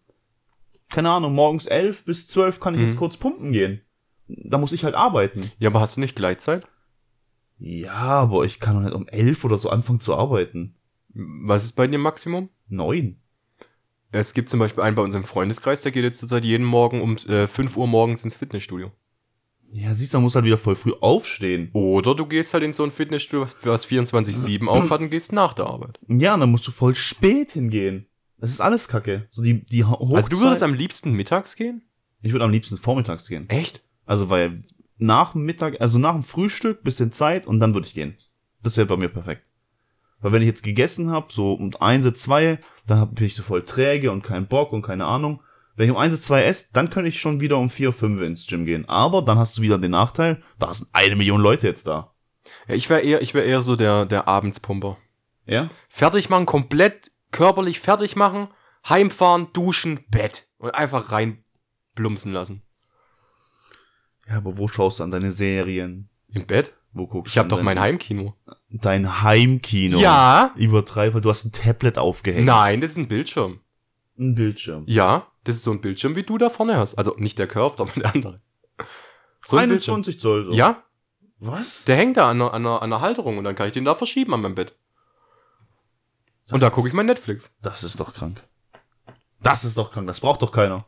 keine Ahnung, morgens elf bis zwölf kann ich jetzt kurz pumpen gehen. Da muss ich halt arbeiten. Ja, aber hast du nicht Gleitzeit? Ja, aber ich kann doch nicht um elf oder so anfangen zu arbeiten. Was ist bei dir Maximum? Neun. Es gibt zum Beispiel einen bei uns im Freundeskreis, der geht jetzt zurzeit jeden Morgen um äh, 5 Uhr morgens ins Fitnessstudio. Ja, siehst du, man muss halt wieder voll früh aufstehen. Oder du gehst halt in so ein Fitnessstudio, was, was 24-7 aufhat und gehst nach der Arbeit. Ja, und dann musst du voll spät hingehen. Das ist alles kacke. So die, die Ho- Hochzeit. Also du würdest am liebsten mittags gehen? ich würde am liebsten vormittags gehen. Echt? Also, weil nach dem Mittag, also nach dem Frühstück, bisschen Zeit und dann würde ich gehen. Das wäre bei mir perfekt. Weil wenn ich jetzt gegessen habe, so um eins, zwei, dann hab- bin ich so voll träge und keinen Bock und keine Ahnung. Wenn ich um eins, zwei esse, dann könnte ich schon wieder um vier, fünf ins Gym gehen. Aber dann hast du wieder den Nachteil, da sind eine Million Leute jetzt da. Ja, ich wäre eher, ich wäre eher so der, der Abendspumper. Ja? Fertig machen, komplett körperlich fertig machen, heimfahren, duschen, Bett. Und einfach rein blumsen lassen. Ja, aber wo schaust du an deine Serien? Im Bett? Wo guckst Ich habe an doch deine- mein Heimkino. Dein Heimkino. Ja. Übertreiber, du hast ein Tablet aufgehängt. Nein, das ist ein Bildschirm. Ein Bildschirm. Ja, das ist so ein Bildschirm, wie du da vorne hast. Also nicht der Curved, aber der andere. So ein Bildschirm. 21 Zoll. so. Ja, Was? der hängt da an einer, an, einer, an einer Halterung und dann kann ich den da verschieben an meinem Bett. Und da Das gucke ich mein Netflix. Das ist doch krank. Das ist doch krank. Das braucht doch keiner.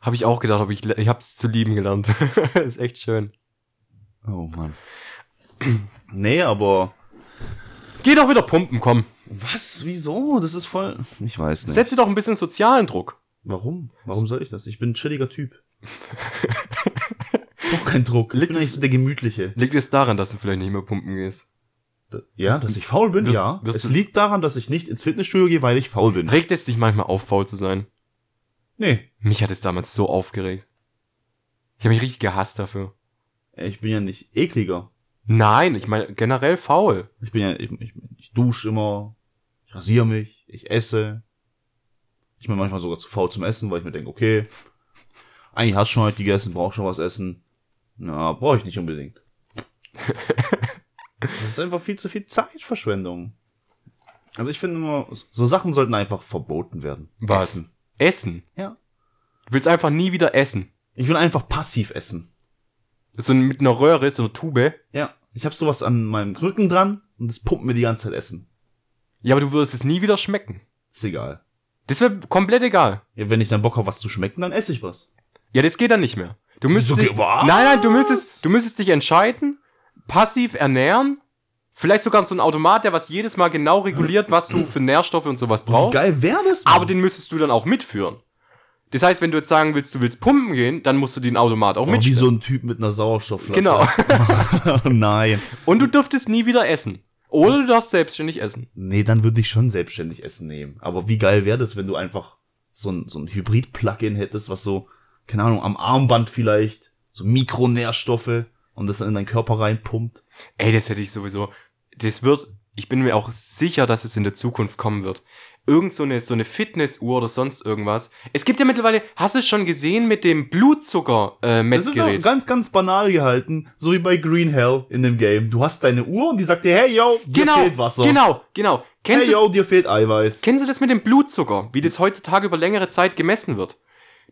Habe ich auch gedacht, aber ich, ich hab's zu lieben gelernt. ist echt schön. Oh Mann. Nee, aber. Geh doch wieder pumpen, komm. Was? Wieso? Das ist voll. Ich weiß nicht. Setze doch ein bisschen sozialen Druck. Warum? Warum soll ich das? Ich bin ein chilliger Typ. Doch kein Druck. Ich Liegt bin es- eigentlich so der gemütliche. Liegt es daran, dass du vielleicht nicht mehr pumpen gehst? Ja, dass ich faul bin, Wirst- ja. wirst es liegt daran, dass ich nicht ins Fitnessstudio gehe, weil ich faul bin. Regt es dich manchmal auf, faul zu sein? Nee. Mich hat es damals so aufgeregt. Ich habe mich richtig gehasst dafür. Ich bin ja nicht ekliger. Nein, ich meine generell faul. Ich bin ja, ich, ich, ich dusche immer, ich rasiere mich, ich esse. Ich bin manchmal sogar zu faul zum Essen, weil ich mir denke, okay, eigentlich hast du schon heute gegessen, brauchst schon was essen. Na, brauche ich nicht unbedingt. das ist einfach viel zu viel Zeitverschwendung. Also ich finde immer, so Sachen sollten einfach verboten werden. Was? Essen. Essen. Ja. Du willst einfach nie wieder essen. Ich will einfach passiv essen. So mit einer Röhre, so einer Tube. Ja. Ich habe sowas an meinem Rücken dran und das pumpt mir die ganze Zeit Essen. Ja, aber du würdest es nie wieder schmecken. Ist egal. Das wäre komplett egal. Ja, wenn ich dann Bock habe, was zu schmecken, dann esse ich was. Ja, das geht dann nicht mehr. Du müsstest Wieso dich, was? nein, nein, du müsstest, du müsstest dich entscheiden, passiv ernähren, vielleicht sogar so ein Automat, der was jedes Mal genau reguliert, was du für Nährstoffe und sowas Wie brauchst. geil wäre das? Mann? Aber den müsstest du dann auch mitführen. Das heißt, wenn du jetzt sagen willst, du willst pumpen gehen, dann musst du den Automat auch Oh, wie mitstellen. so ein Typ mit einer Sauerstoffflasche. Genau. Nein. Und du dürftest nie wieder essen. Oder du darfst selbstständig essen. Nee, dann würde ich schon selbstständig Essen nehmen. Aber wie geil wäre das, wenn du einfach so ein, so ein Hybrid-Plugin hättest, was so, keine Ahnung, am Armband vielleicht, so Mikronährstoffe und das in deinen Körper reinpumpt. Ey, das hätte ich sowieso. Das wird, ich bin mir auch sicher, dass es in der Zukunft kommen wird. Irgend so eine, so eine Fitnessuhr oder sonst irgendwas. Es gibt ja mittlerweile, hast du es schon gesehen mit dem Blutzucker äh, Das ist auch Messgerät? ganz, ganz banal gehalten, so wie bei Green Hell in dem Game. Du hast deine Uhr und die sagt dir, hey yo, dir Genau, fehlt Wasser. genau, genau. Kennst Hey du, yo, dir fehlt Eiweiß. kennst du das mit dem Blutzucker, wie das heutzutage über längere Zeit gemessen wird?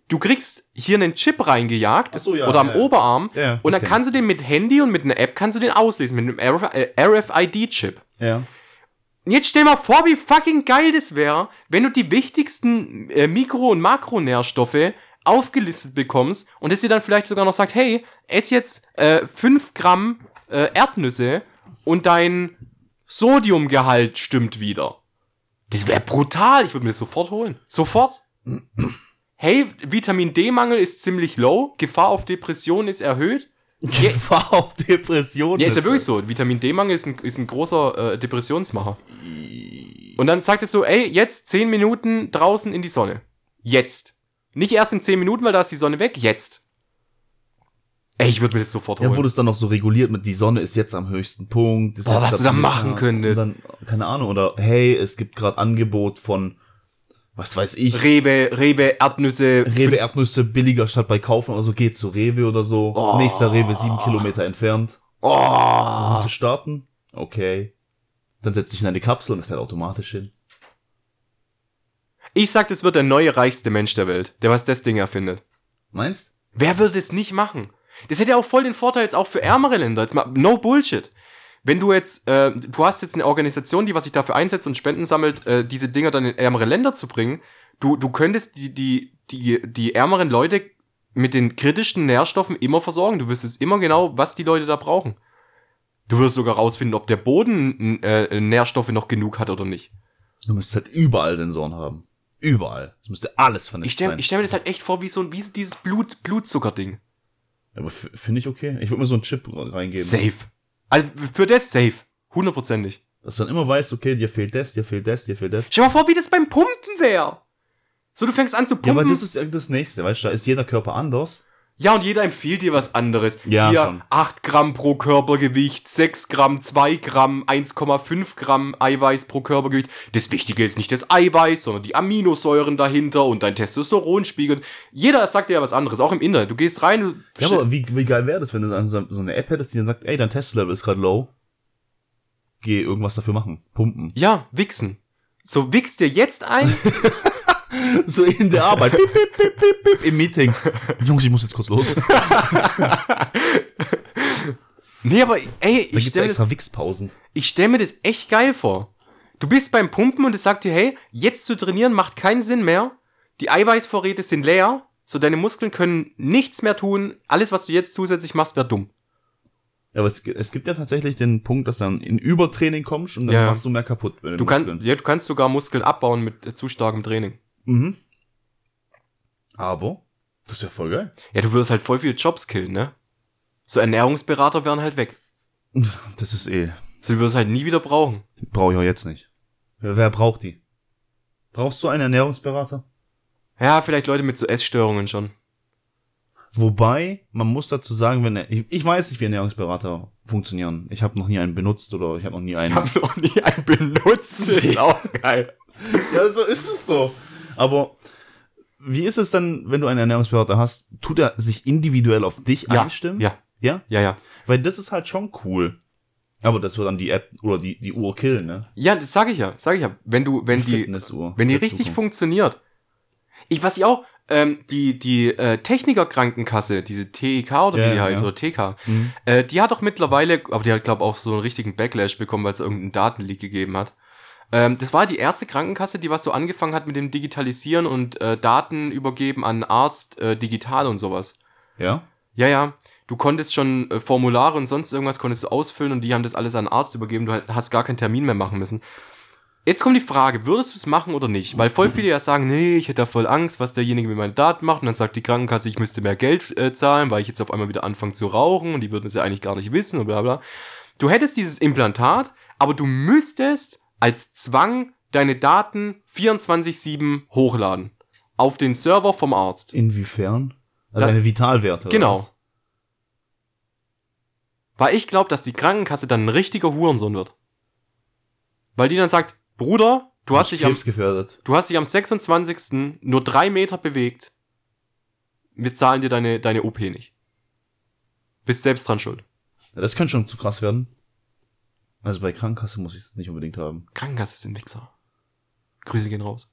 Du kriegst hier einen Chip reingejagt so, ja, oder am ja. Oberarm Ja, und dann kannst du den mit Handy und mit einer App kannst du den auslesen mit einem RFID-Chip. Ja. Und Jetzt stell mal vor, wie fucking geil das wäre, wenn du die wichtigsten äh, Mikro- und Makronährstoffe aufgelistet bekommst und es dir dann vielleicht sogar noch sagt, hey, ess jetzt äh, 5 Gramm äh, Erdnüsse und dein Sodiumgehalt stimmt wieder. Das wäre brutal. Ich würde mir das sofort holen. Sofort. Hey, Vitamin D-Mangel ist ziemlich low, Gefahr auf Depression ist erhöht. Ja, Gefahr auf Depressionen. ja, ist ja wirklich so. Vitamin D-Mangel ist ein, ist ein großer äh, Depressionsmacher. Und dann sagt es so, ey, jetzt 10 Minuten draußen in die Sonne. Jetzt. Nicht erst in 10 Minuten, weil da ist die Sonne weg. Jetzt. Ey, ich würde mir das sofort Ja, holen. wurde es dann noch so reguliert mit, die Sonne ist jetzt am höchsten Punkt. Boah, was du da machen könntest. Dann, keine Ahnung, oder hey, es gibt gerade Angebot von was weiß ich, Rewe, Rewe, Erdnüsse. Rewe Erdnüsse billiger statt bei Kaufen oder so, geht zu Rewe oder so. Oh. Nächster Rewe sieben Kilometer entfernt. Oh. Route starten. Okay. Dann setzt sich in eine Kapsel und es fährt automatisch hin. Ich sag, das wird der neue reichste Mensch der Welt, der was das Ding erfindet. Meinst? Wer würde es nicht machen? Das hätte ja auch voll den Vorteil jetzt auch für ärmere Länder. Jetzt mal, no Bullshit. Wenn du jetzt, äh, du hast jetzt eine Organisation, die was sich dafür einsetzt und Spenden sammelt, äh, diese Dinger dann in ärmere Länder zu bringen, du, du könntest die, die, die, die ärmeren Leute mit den kritischen Nährstoffen immer versorgen. Du wüsstest immer genau, was die Leute da brauchen. Du wirst sogar rausfinden, ob der Boden äh, Nährstoffe noch genug hat oder nicht. Du müsstest halt überall Sensoren haben. Überall. Es müsste alles vernetzt Ich stelle sein. ich stell mir das halt echt vor, wie so ein, wie dieses Blut, Blutzuckerding. Aber finde ich okay. Ich würde mir so einen Chip reingeben. Safe. Also für das safe. Hundertprozentig. Dass du dann immer weißt, okay, dir fehlt das, dir fehlt das, dir fehlt das. Stell dir mal vor, wie das beim Pumpen wäre. So, du fängst an zu Ja, pumpen. aber das ist ja das nächste, weißt du, da ist jeder Körper anders. Ja, und jeder empfiehlt dir was anderes. Ja, Hier schon. 8 Gramm pro Körpergewicht, 6 Gramm, 2 Gramm, 1,5 Gramm Eiweiß pro Körpergewicht. Das Wichtige ist nicht das Eiweiß, sondern die Aminosäuren dahinter und dein Testosteronspiegel. Jeder sagt dir ja was anderes, auch im Internet. Du gehst rein, Ja, aber wie, wie geil wäre das, wenn du so eine App hättest, die dann sagt, ey, dein Testlevel ist gerade low. Geh irgendwas dafür machen. Pumpen. ja, wichsen. So, wichst dir jetzt ein. So in der Arbeit. Pip, pip, pip, pip, pip, Im Meeting. Jungs, ich muss jetzt kurz los. Nee, aber ey, ich stelle extra Wichspausen. ich stell mir das echt geil vor. Du bist beim Pumpen und es sagt dir, hey, jetzt zu trainieren macht keinen Sinn mehr. Die Eiweißvorräte sind leer, so deine Muskeln können nichts mehr tun. Alles, was du jetzt zusätzlich machst, wäre dumm. Ja, aber es, es gibt ja tatsächlich den Punkt, dass du dann in Übertraining kommst und dann Ja. machst du mehr kaputt. Du, kann, ja, du kannst sogar Muskeln abbauen mit äh, zu starkem Training. Mhm. Aber, das ist ja voll geil. Ja, du würdest halt voll viele Jobs killen, ne? So Ernährungsberater wären halt weg. Das ist eh, So, du würdest halt nie wieder brauchen. brauche ich auch jetzt nicht. Wer, wer braucht die? Brauchst du einen Ernährungsberater? Ja, vielleicht Leute mit so Essstörungen schon. Wobei, man muss dazu sagen, wenn er, ich, ich weiß nicht, wie Ernährungsberater funktionieren. Ich habe noch nie einen benutzt oder ich habe noch nie einen. Ich habe noch nie einen benutzt. Das ist auch geil. Ja, so ist es doch. Aber wie ist es dann, wenn du einen Ernährungsberater hast? Tut er sich individuell auf dich Ja, einstimmen? ja, Ja? ja, ja. Weil das ist halt schon cool. Aber das wird dann die App oder die, die Uhr killen, ne? Ja, das sag ich ja, sag ich ja. Wenn du, wenn die, wenn die richtig Zukunft. funktioniert. Ich, was ich auch, ähm, die, die äh, Technikerkrankenkasse, diese TEK oder Ja, wie die heißt, ja. oder TK, Mhm. äh, die hat doch mittlerweile, aber die hat, glaube auch so einen richtigen Backlash bekommen, weil es irgendeinen Datenleak gegeben hat. Ähm, das war die erste Krankenkasse, die was so angefangen hat mit dem Digitalisieren und äh, Daten übergeben an Arzt äh, digital und sowas. Ja? Ja, ja. Du konntest schon äh, Formulare und sonst irgendwas konntest du ausfüllen und die haben das alles an den Arzt übergeben. Du hast gar keinen Termin mehr machen müssen. Jetzt kommt die Frage, würdest du es machen oder nicht? Weil voll viele ja sagen, nee, ich hätte da voll Angst, was derjenige mit meinen Daten macht. Und dann sagt die Krankenkasse, ich müsste mehr Geld äh, zahlen, weil ich jetzt auf einmal wieder anfange zu rauchen und die würden es ja eigentlich gar nicht wissen und bla bla. Du hättest dieses Implantat, aber du müsstest als Zwang deine Daten 24-7 hochladen. Auf den Server vom Arzt. Inwiefern? Also Da- deine Vitalwerte. Genau. was? Weil ich glaube, dass die Krankenkasse dann ein richtiger Hurensohn wird. Weil die dann sagt, Bruder, du hast dich am, du hast dich am 26. nur drei Meter bewegt. Wir zahlen dir deine, deine OP nicht. Bist selbst dran schuld. Ja, das könnte schon zu krass werden. Also bei Krankenkasse muss ich es nicht unbedingt haben. Krankenkasse sind Wichser. Grüße gehen raus.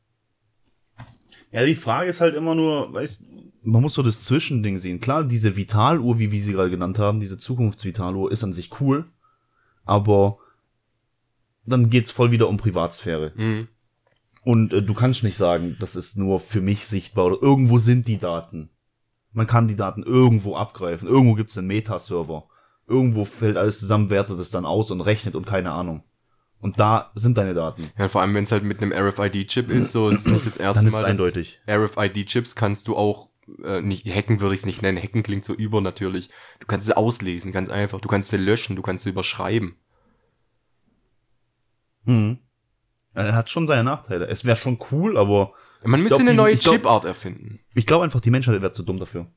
Ja, die Frage ist halt immer nur, weißt, man muss so das Zwischending sehen. Klar, diese Vitaluhr, wie wir sie gerade genannt haben, diese Zukunftsvitaluhr ist an sich cool, aber dann geht's voll wieder um Privatsphäre. Mhm. Und äh, du kannst nicht sagen, das ist nur für mich sichtbar oder irgendwo sind die Daten. Man kann die Daten irgendwo abgreifen. Irgendwo gibt's einen Meta-Server. Irgendwo fällt alles zusammen, wertet es dann aus und rechnet und keine Ahnung. Und da sind deine Daten. Ja, vor allem, wenn es halt mit einem RFID-Chip ist, so ist es nicht das erste Dann ist Mal. es dass eindeutig. RFID-Chips kannst du auch äh, nicht hacken würde ich es nicht nennen. Hacken klingt so über natürlich. Du kannst sie auslesen, ganz einfach. Du kannst sie löschen, du kannst sie überschreiben. Mhm. Er hat schon seine Nachteile. Es wäre schon cool, aber Man müsste glaub, eine neue Chipart erfinden. ich glaube einfach, die Menschheit wäre zu dumm dafür.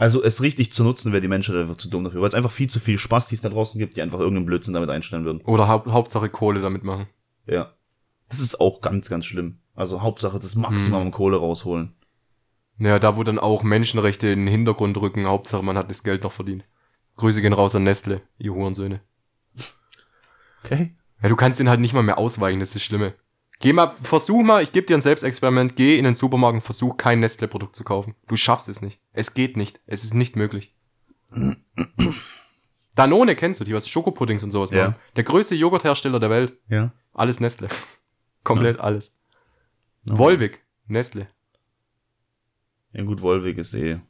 Also es richtig zu nutzen, wäre die Menschheit einfach zu dumm dafür, weil es einfach viel zu viel Spaß, die es da draußen gibt, die einfach irgendeinen Blödsinn damit einstellen würden. Oder Haupt Hauptsache Kohle damit machen. Ja. Das ist auch ganz, ganz schlimm. Also Hauptsache das Maximum an Kohle rausholen. Ja, da wo dann auch Menschenrechte in den Hintergrund rücken, Hauptsache man hat das Geld noch verdient. Grüße gehen raus an Nestle, ihr Hurensöhne. Okay. Ja, du kannst den halt nicht mal mehr ausweichen, das ist das Schlimme. Geh mal, versuch mal, ich gebe dir ein Selbstexperiment, geh in den Supermarkt und versuch kein Nestle-Produkt zu kaufen. Du schaffst es nicht. Es geht nicht. Es ist nicht möglich. Danone kennst du, die was Schokopuddings und sowas Ja. machen. Der größte Joghurthersteller der Welt. Ja. Alles Nestle. Komplett alles. Ja. Volvic, Nestle. Ja gut, Volvic ist eh.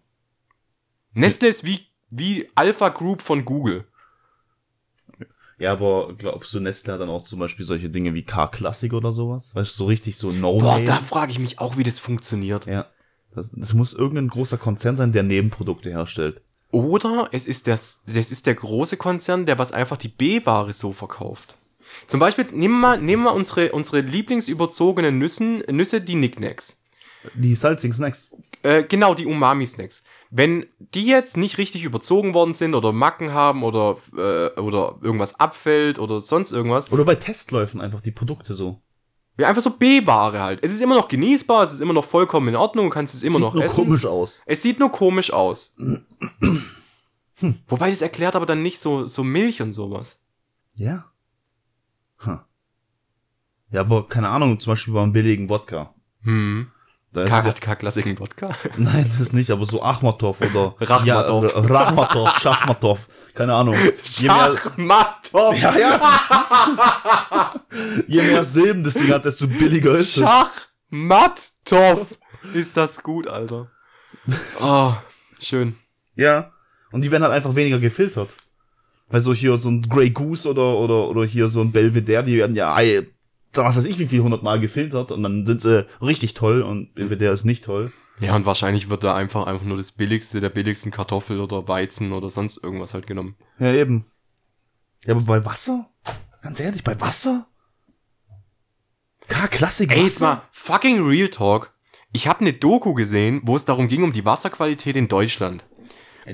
Nestle ist wie, wie Alpha Group von Google. Ja, aber glaubst du, Nestle hat dann auch zum Beispiel solche Dinge wie K-Classic oder sowas? Weißt du, so richtig so no Boah, da frage ich mich auch, wie das funktioniert. Ja. Das, das muss irgendein großer Konzern sein, der Nebenprodukte herstellt. Oder es ist das, das ist der große Konzern, der was einfach die B-Ware so verkauft. Zum Beispiel, nehmen wir nehmen wir unsere, unsere lieblingsüberzogenen Nüssen, Nüsse, die Nicknacks. Die salzigen Snacks. Äh, genau, die Umami-Snacks. Wenn die jetzt nicht richtig überzogen worden sind oder Macken haben oder, äh, oder irgendwas abfällt oder sonst irgendwas, Oder bei Testläufen einfach die Produkte so. Ja, einfach so B-Ware halt. Es ist immer noch genießbar, es ist immer noch vollkommen in Ordnung, du kannst es immer Sieht noch nur essen. komisch aus. Es sieht nur komisch aus. Wobei das erklärt aber dann nicht so, so Milch und sowas. Ja. Hm. Ja, aber keine Ahnung, zum Beispiel beim billigen Wodka. Hm. Da ist ja, Karat-Klassiken Wodka. nein, das nicht, aber so Achmatov oder Rachmatov. Ja, Rachmatov, Schachmatov, keine Ahnung. Schachmatov. ja, ja. Je mehr Silben das Ding hat, desto billiger ist es. Schachmatov. Ist das gut, Alter. Oh, schön. Ja. Und die werden halt einfach weniger gefiltert. Weil so hier so ein Grey Goose oder, oder, oder hier so ein Belvedere, die werden ja, was weiß ich, wie viel hundertmal gefiltert und dann sind sie richtig toll und Belvedere ist nicht toll. Ja, und wahrscheinlich wird da einfach, einfach nur das billigste der billigsten Kartoffel oder Weizen oder sonst irgendwas halt genommen. Ja, eben. Ja, aber bei Wasser? Ganz ehrlich, bei Wasser? K-Klassik Ey, jetzt mal fucking Real Talk. Ich habe eine Doku gesehen, wo es darum ging um die Wasserqualität in Deutschland.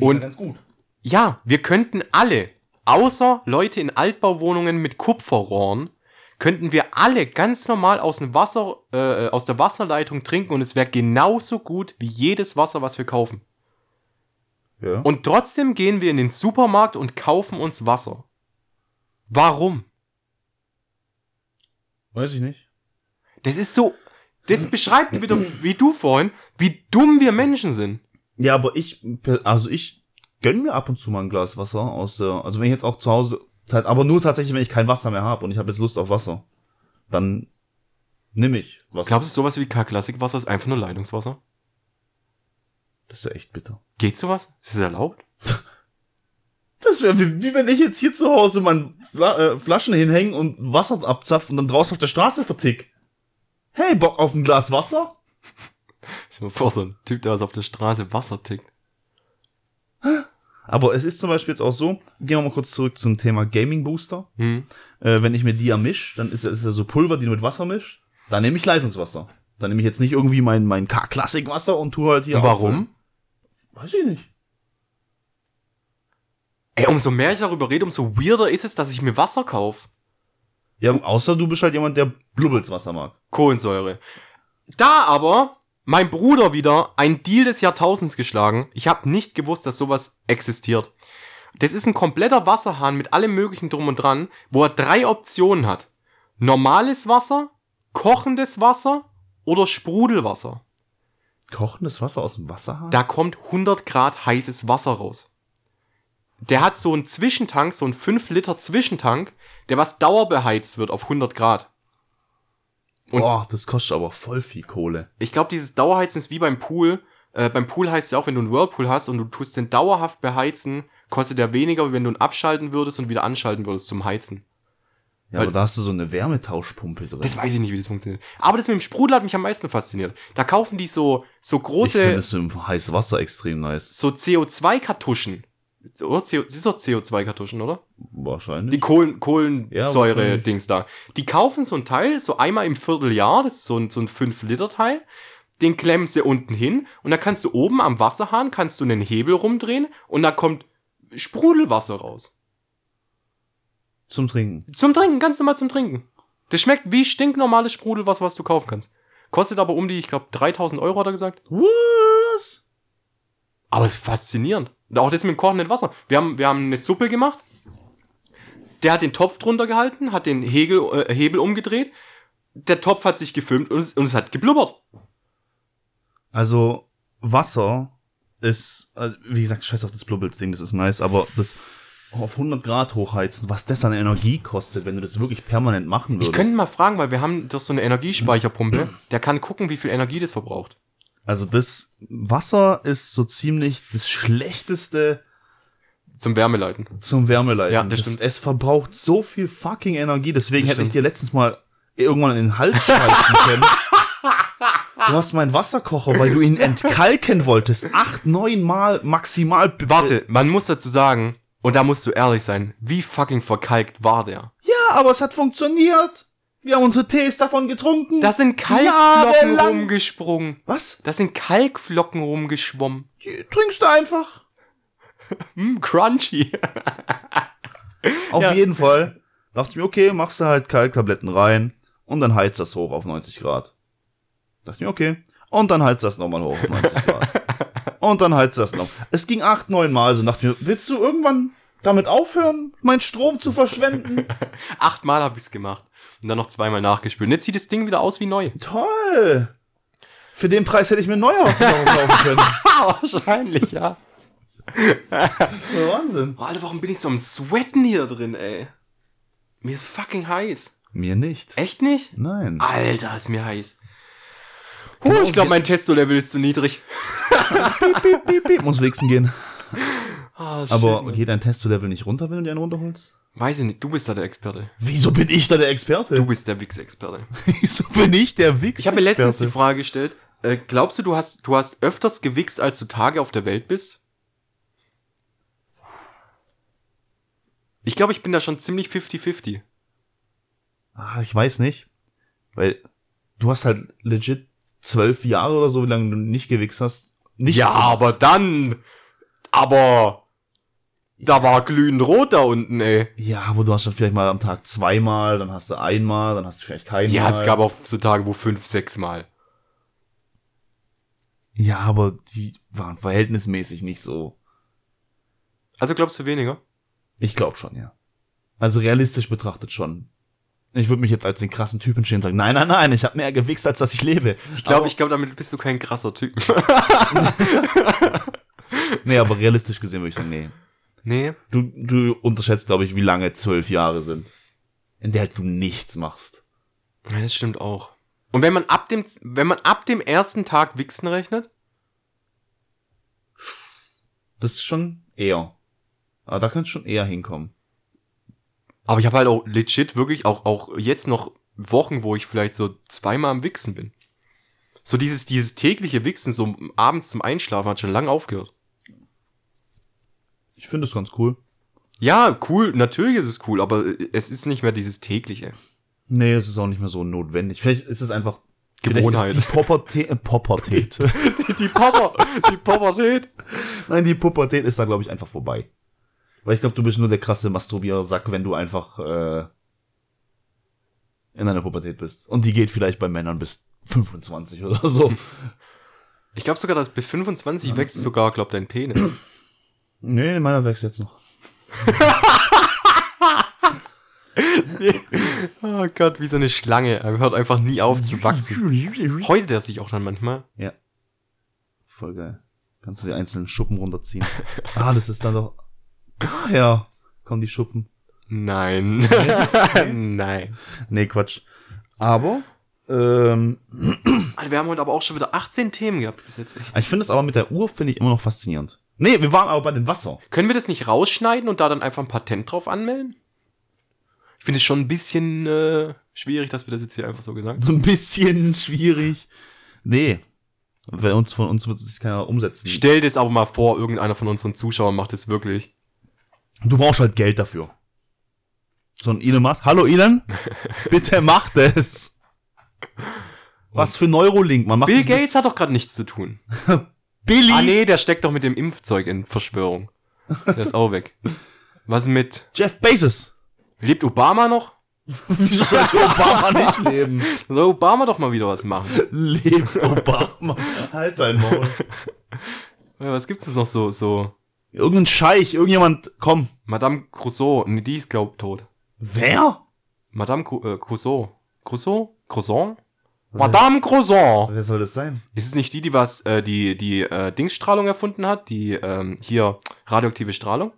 und- ganz gut. Ja, wir könnten alle, außer Leute in Altbauwohnungen mit Kupferrohren, könnten wir alle ganz normal aus dem Wasser, äh, aus der Wasserleitung trinken und es wäre genauso gut wie jedes Wasser, was wir kaufen. Ja. Und trotzdem gehen wir in den Supermarkt und kaufen uns Wasser. Warum? Weiß ich nicht. Das ist so, das beschreibt wieder, wie du vorhin, wie dumm wir Menschen sind. Ja, aber ich, also ich gönn mir ab und zu mal ein Glas Wasser aus der, also wenn ich jetzt auch zu Hause, aber nur tatsächlich, wenn ich kein Wasser mehr habe und ich habe jetzt Lust auf Wasser, dann nimm ich Wasser. Glaubst du, sowas wie K-Klassikwasser ist einfach nur Leitungswasser? Das ist ja echt bitter. Geht sowas? Ist es erlaubt? Das wäre wie, wie wenn ich jetzt hier zu Hause mein Fla äh, Flaschen hinhängen und Wasser abzapf und dann draußen auf der Straße vertick. Hey, Bock auf ein Glas Wasser? Ich mir vor, so ein Typ, der was auf der Straße Wasser tickt. Aber es ist zum Beispiel jetzt auch so, gehen wir mal kurz zurück zum Thema Gaming Booster. Hm. Äh, wenn ich mir die ja misch, dann ist es ja so Pulver, die du mit Wasser misch. Dann nehme ich Leitungswasser. Dann nehme ich jetzt nicht irgendwie mein, mein K-Klassik-Wasser und tue halt hier Und warum? auffüllen. Weiß ich nicht. Ey, umso mehr ich darüber rede, umso weirder ist es, dass ich mir Wasser kaufe. Ja, außer du bist halt jemand, der Blubbelswasser mag. Kohlensäure. Da aber mein Bruder wieder ein Deal des Jahrtausends geschlagen. Ich habe nicht gewusst, dass sowas existiert. Das ist ein kompletter Wasserhahn mit allem möglichen drum und dran, wo er drei Optionen hat. Normales Wasser, kochendes Wasser oder Sprudelwasser. Kochendes Wasser aus dem Wasserhahn? Da kommt 100 Grad heißes Wasser raus. Der hat so einen Zwischentank, so einen 5 Liter Zwischentank, der was dauerbeheizt wird auf 100 Grad. Und- Boah, das kostet aber voll viel Kohle. Ich glaube, dieses Dauerheizen ist wie beim Pool. Äh, beim Pool heißt es ja auch, wenn du einen Whirlpool hast und du tust den dauerhaft beheizen, kostet der weniger, wie wenn du ihn abschalten würdest und wieder anschalten würdest zum Heizen. Ja, Weil- aber da hast du so eine Wärmetauschpumpe drin. Das weiß ich nicht, wie das funktioniert. Aber das mit dem Sprudel hat mich am meisten fasziniert. Da kaufen die so, so ich finde große, es im heißes Wasser extrem nice. so CO2-Kartuschen. Oder? CO, das ist doch CO2-Kartuschen, oder? Die Wahrscheinlich. Kohlen, Ja, Kohlensäure-Dings da. Die kaufen so ein Teil, so einmal im Vierteljahr, das ist so ein, so ein 5-Liter-Teil. Den klemmen sie unten hin und da kannst du oben am Wasserhahn, kannst du einen Hebel rumdrehen und da kommt Sprudelwasser raus. Zum Trinken. Zum Trinken, ganz normal zum Trinken. Das schmeckt wie stinknormales Sprudelwasser, was du kaufen kannst. Kostet aber um die, ich glaube, 3000 Euro, hat er gesagt. Was? Aber es ist faszinierend. Auch das mit dem kochenden Wasser. Wir haben, wir haben eine Suppe gemacht. Der hat den Topf drunter gehalten, hat den Hegel, äh, Hebel umgedreht. Der Topf hat sich gefilmt und es, und es hat geblubbert. Also, Wasser ist, also, wie gesagt, scheiß auf das Blubbels-Ding, das ist nice, aber das auf 100 Grad hochheizen, was das an Energie kostet, wenn du das wirklich permanent machen Ich würdest. könnte mal fragen, weil wir haben doch so eine Energiespeicherpumpe. Der kann gucken, wie viel Energie das verbraucht. Also das Wasser ist so ziemlich das schlechteste Zum Wärmeleiten. zum Wärmeleiten. Ja, das stimmt. Es verbraucht so viel fucking Energie, deswegen Das hätte ich stimmt. dir letztens mal irgendwann in den Hals scheißen können. Du hast meinen Wasserkocher, weil du ihn entkalken wolltest. Acht, neun Mal maximal. Warte, man muss dazu sagen, und da musst du ehrlich sein, wie fucking verkalkt war der? Ja, aber es hat funktioniert. Wir haben unsere Tees davon getrunken. Da sind Kalkflocken Jahrelang. rumgesprungen. Was? Da sind Kalkflocken rumgeschwommen. Die trinkst du einfach. Hm, crunchy. Auf Ja. jeden Fall. Dachte ich mir, okay, machst du halt Kalktabletten rein und dann heizt das hoch auf 90 Grad. Dachte ich mir, okay. Und dann heizt das nochmal hoch auf 90 Grad. und dann heizt das noch. Es ging acht, neun Mal so. Dachte ich mir, willst du irgendwann damit aufhören, meinen Strom zu verschwenden? Achtmal hab ich's gemacht. Und dann noch zweimal nachgespült. Und jetzt sieht das Ding wieder aus wie neu. Toll. Für den Preis hätte ich mir ein neues kaufen können. Wahrscheinlich, ja. Das ist der Wahnsinn. Oh, Alter, warum bin ich so am Sweaten hier drin, ey? Mir ist fucking heiß. Mir nicht. Echt nicht? Nein. Alter, ist mir heiß. Huh, ich glaube, mein Testo-Level ist zu niedrig. Piep, piep, piep. Muss wichsen gehen. Shit, Aber geht dein Testo-Level nicht runter, wenn du dir einen runterholst? Weiß ich nicht, du bist da der Experte. Wieso bin ich da der Experte? Du bist der Wix-Experte. Wieso bin ich der Wichs? Ich habe mir letztens die Frage gestellt, äh, glaubst du, du hast, du hast öfters gewichst, als du Tage auf der Welt bist? Ich glaube, ich bin da schon ziemlich 50-50. Ah, ich weiß nicht. Weil du hast halt legit zwölf Jahre oder so, wie lange du nicht gewichst hast. Nichts. Ja, aber dann. Aber. Da war glühend rot da unten, ey. Ja, aber du hast dann vielleicht mal am Tag zweimal, dann hast du einmal, dann hast du vielleicht keinmal. Ja, es gab auch so Tage, wo fünf, sechs Mal. Ja, aber die waren verhältnismäßig nicht so. Also glaubst du weniger? Ich glaube schon, ja. Also realistisch betrachtet schon. Ich würde mich jetzt als den krassen Typen stehen und sagen, nein, nein, nein, ich habe mehr gewichst, als dass ich lebe. Ich glaube, ich glaube, damit bist du kein krasser Typ. Nee, aber realistisch gesehen würde ich sagen, nee. Nee. Du, du unterschätzt, glaube ich, wie lange zwölf Jahre sind. In der du nichts machst. Ja, das stimmt auch. Und wenn man ab dem, wenn man ab dem ersten Tag Wichsen rechnet, Das ist schon eher. Aber da kannst du schon eher hinkommen. aber ich habe halt auch legit wirklich auch, auch jetzt noch Wochen, wo ich vielleicht so zweimal am Wichsen bin. So dieses, dieses tägliche Wichsen, so abends zum Einschlafen, hat schon lang aufgehört. Ich finde es ganz cool. Ja, cool, natürlich ist es cool, aber es ist nicht mehr dieses tägliche. Nee, es ist auch nicht mehr so notwendig. Vielleicht ist es einfach Gewohnheit. Die Pubertät. Äh, Pubertät. Die Popper, die Pubertät. Nein, die Pubertät ist da, glaube ich, einfach vorbei. Weil ich glaube, du bist nur der krasse Masturbiersack, wenn du einfach äh, in einer Pubertät bist. Und die geht vielleicht bei Männern bis 25 oder so. Ich glaube sogar, dass bis 25 wächst sogar, glaub dein Penis. Nee, meiner wächst jetzt noch. oh Gott, wie so eine Schlange. Er hört einfach nie auf zu wachsen. Heute der sich auch dann manchmal. Ja. Voll geil. Kannst du die einzelnen Schuppen runterziehen. ah, das ist dann doch. Daher kommen die Schuppen. Nein. Nein. Nee, Quatsch. Aber, ähm, wir haben heute aber auch schon wieder 18 Themen gehabt bis jetzt. Ich finde es aber mit der Uhr, finde ich immer noch faszinierend. Nee, wir waren aber bei dem Wasser. Können wir das nicht rausschneiden und da dann einfach ein Patent drauf anmelden? Ich finde es schon ein bisschen äh, schwierig, dass wir das jetzt hier einfach so gesagt haben. So ein bisschen schwierig. Nee. Weil uns, von uns wird es keiner umsetzen. Stell dir das aber mal vor, irgendeiner von unseren Zuschauern macht es wirklich. Du brauchst halt Geld dafür. So ein Elon Musk. Hallo Elon? Bitte mach das. Was für Neurolink? Man macht Bill Gates hat doch gerade nichts zu tun. Billy. Ah nee, der steckt doch mit dem Impfzeug in Verschwörung. Der ist auch weg. Was mit... Jeff Bezos. Lebt Obama noch? Wieso sollte Obama nicht leben? Soll Obama doch mal wieder was machen. Lebt Obama. Halt dein Maul. Was gibt's denn noch so, so? Irgendein Scheich, irgendjemand, komm. Madame Crusoe, nee, die ist glaub tot. Wer? Madame äh, Crusoe. Crusoe? Croissant? Madame Croissant! Wer soll das sein? Ist es nicht die, die was, äh, die, die, äh, Dingsstrahlung erfunden hat? Die, ähm, hier, radioaktive Strahlung?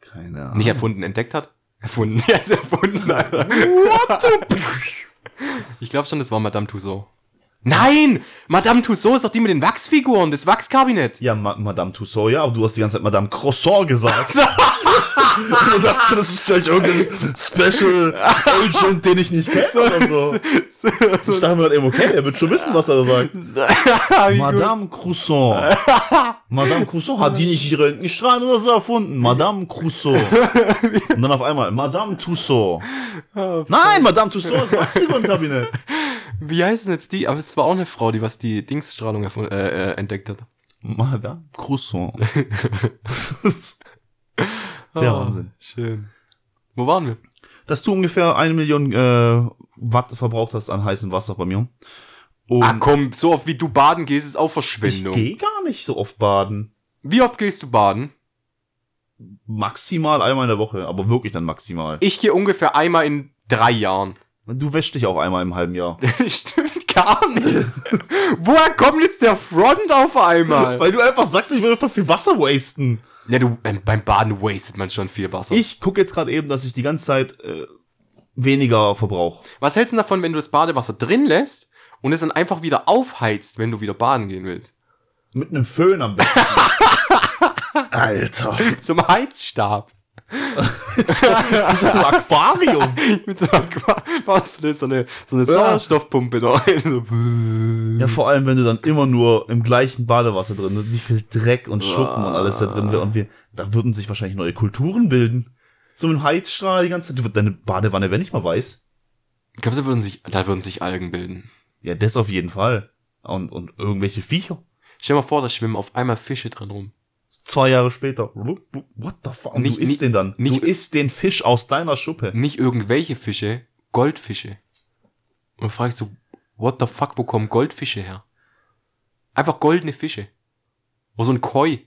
Keine Ahnung. Nicht erfunden, entdeckt hat? Erfunden, sie erfunden, Alter. What the Ich glaube schon, das war Madame Tussaud. Nein! Madame Tussaud ist doch die mit den Wachsfiguren, das Wachskabinett. Ja, Ma Madame Tussaud, ja, aber du hast die ganze Zeit Madame Croissant gesagt. du dachtest, das ist vielleicht irgendein Special Agent, den ich nicht kenne oder so. Ich dachte mir dann eben, okay, er wird schon wissen, was er sagt. Madame Croissant. Madame Croissant hat die nicht ihre Röntgenstrahlen oder so erfunden. Madame Croissant. Und dann auf einmal, Madame Tussaud. Nein, Madame Tussaud ist Wachsfigurenkabinett. Wie heißt denn jetzt die? Aber es war auch eine Frau, die was die Dingsstrahlung äh, äh, entdeckt hat. Madame Croissant. Der Ah, Wahnsinn. Schön. Wo waren wir? dass du ungefähr eine Million äh, Watt verbraucht hast an heißem Wasser bei mir. Und ah komm, so oft wie du baden gehst, ist auch ich Verschwendung. gehe gar nicht so oft baden. Wie oft gehst du baden? Maximal einmal in der Woche, aber wirklich dann maximal. Ich gehe ungefähr einmal in drei Jahren. Du wäschst dich auch einmal im halben Jahr. Stimmt gar nicht. Woher kommt jetzt der Front auf einmal? Weil du einfach sagst, ich würde voll viel Wasser wasten. Ja, du, ähm, beim Baden wastet man schon viel Wasser. Ich gucke jetzt gerade eben, dass ich die ganze Zeit äh, weniger verbrauche. Was hältst du davon, wenn du das Badewasser drin lässt und es dann einfach wieder aufheizt, wenn du wieder baden gehen willst? Mit einem Föhn am besten. Alter. Zum Heizstab. So ein Aquarium. Mit so einer, Qua- was, so eine, so eine, so eine Sauerstoffpumpe da rein. So. Ja, vor allem, wenn du dann immer nur im gleichen Badewasser drin bist, wie viel Dreck und Schuppen und alles da drin wäre. Und wir, da würden sich wahrscheinlich neue Kulturen bilden. So mit einem Heizstrahl die ganze Zeit. Deine Badewanne, wenn ich mal weiß. Ich glaube, da würden sich, da würden sich Algen bilden. Ja, das auf jeden Fall. Und, und irgendwelche Viecher. Stell dir mal vor, da schwimmen auf einmal Fische drin rum. Zwei Jahre später. What the fuck? Nicht- du isst nicht- den dann. nicht- du isst den Fisch aus deiner Schuppe. Nicht irgendwelche Fische, Goldfische. Und dann fragst du, what the fuck, wo kommen Goldfische her? Einfach goldene Fische. Oder so ein Koi.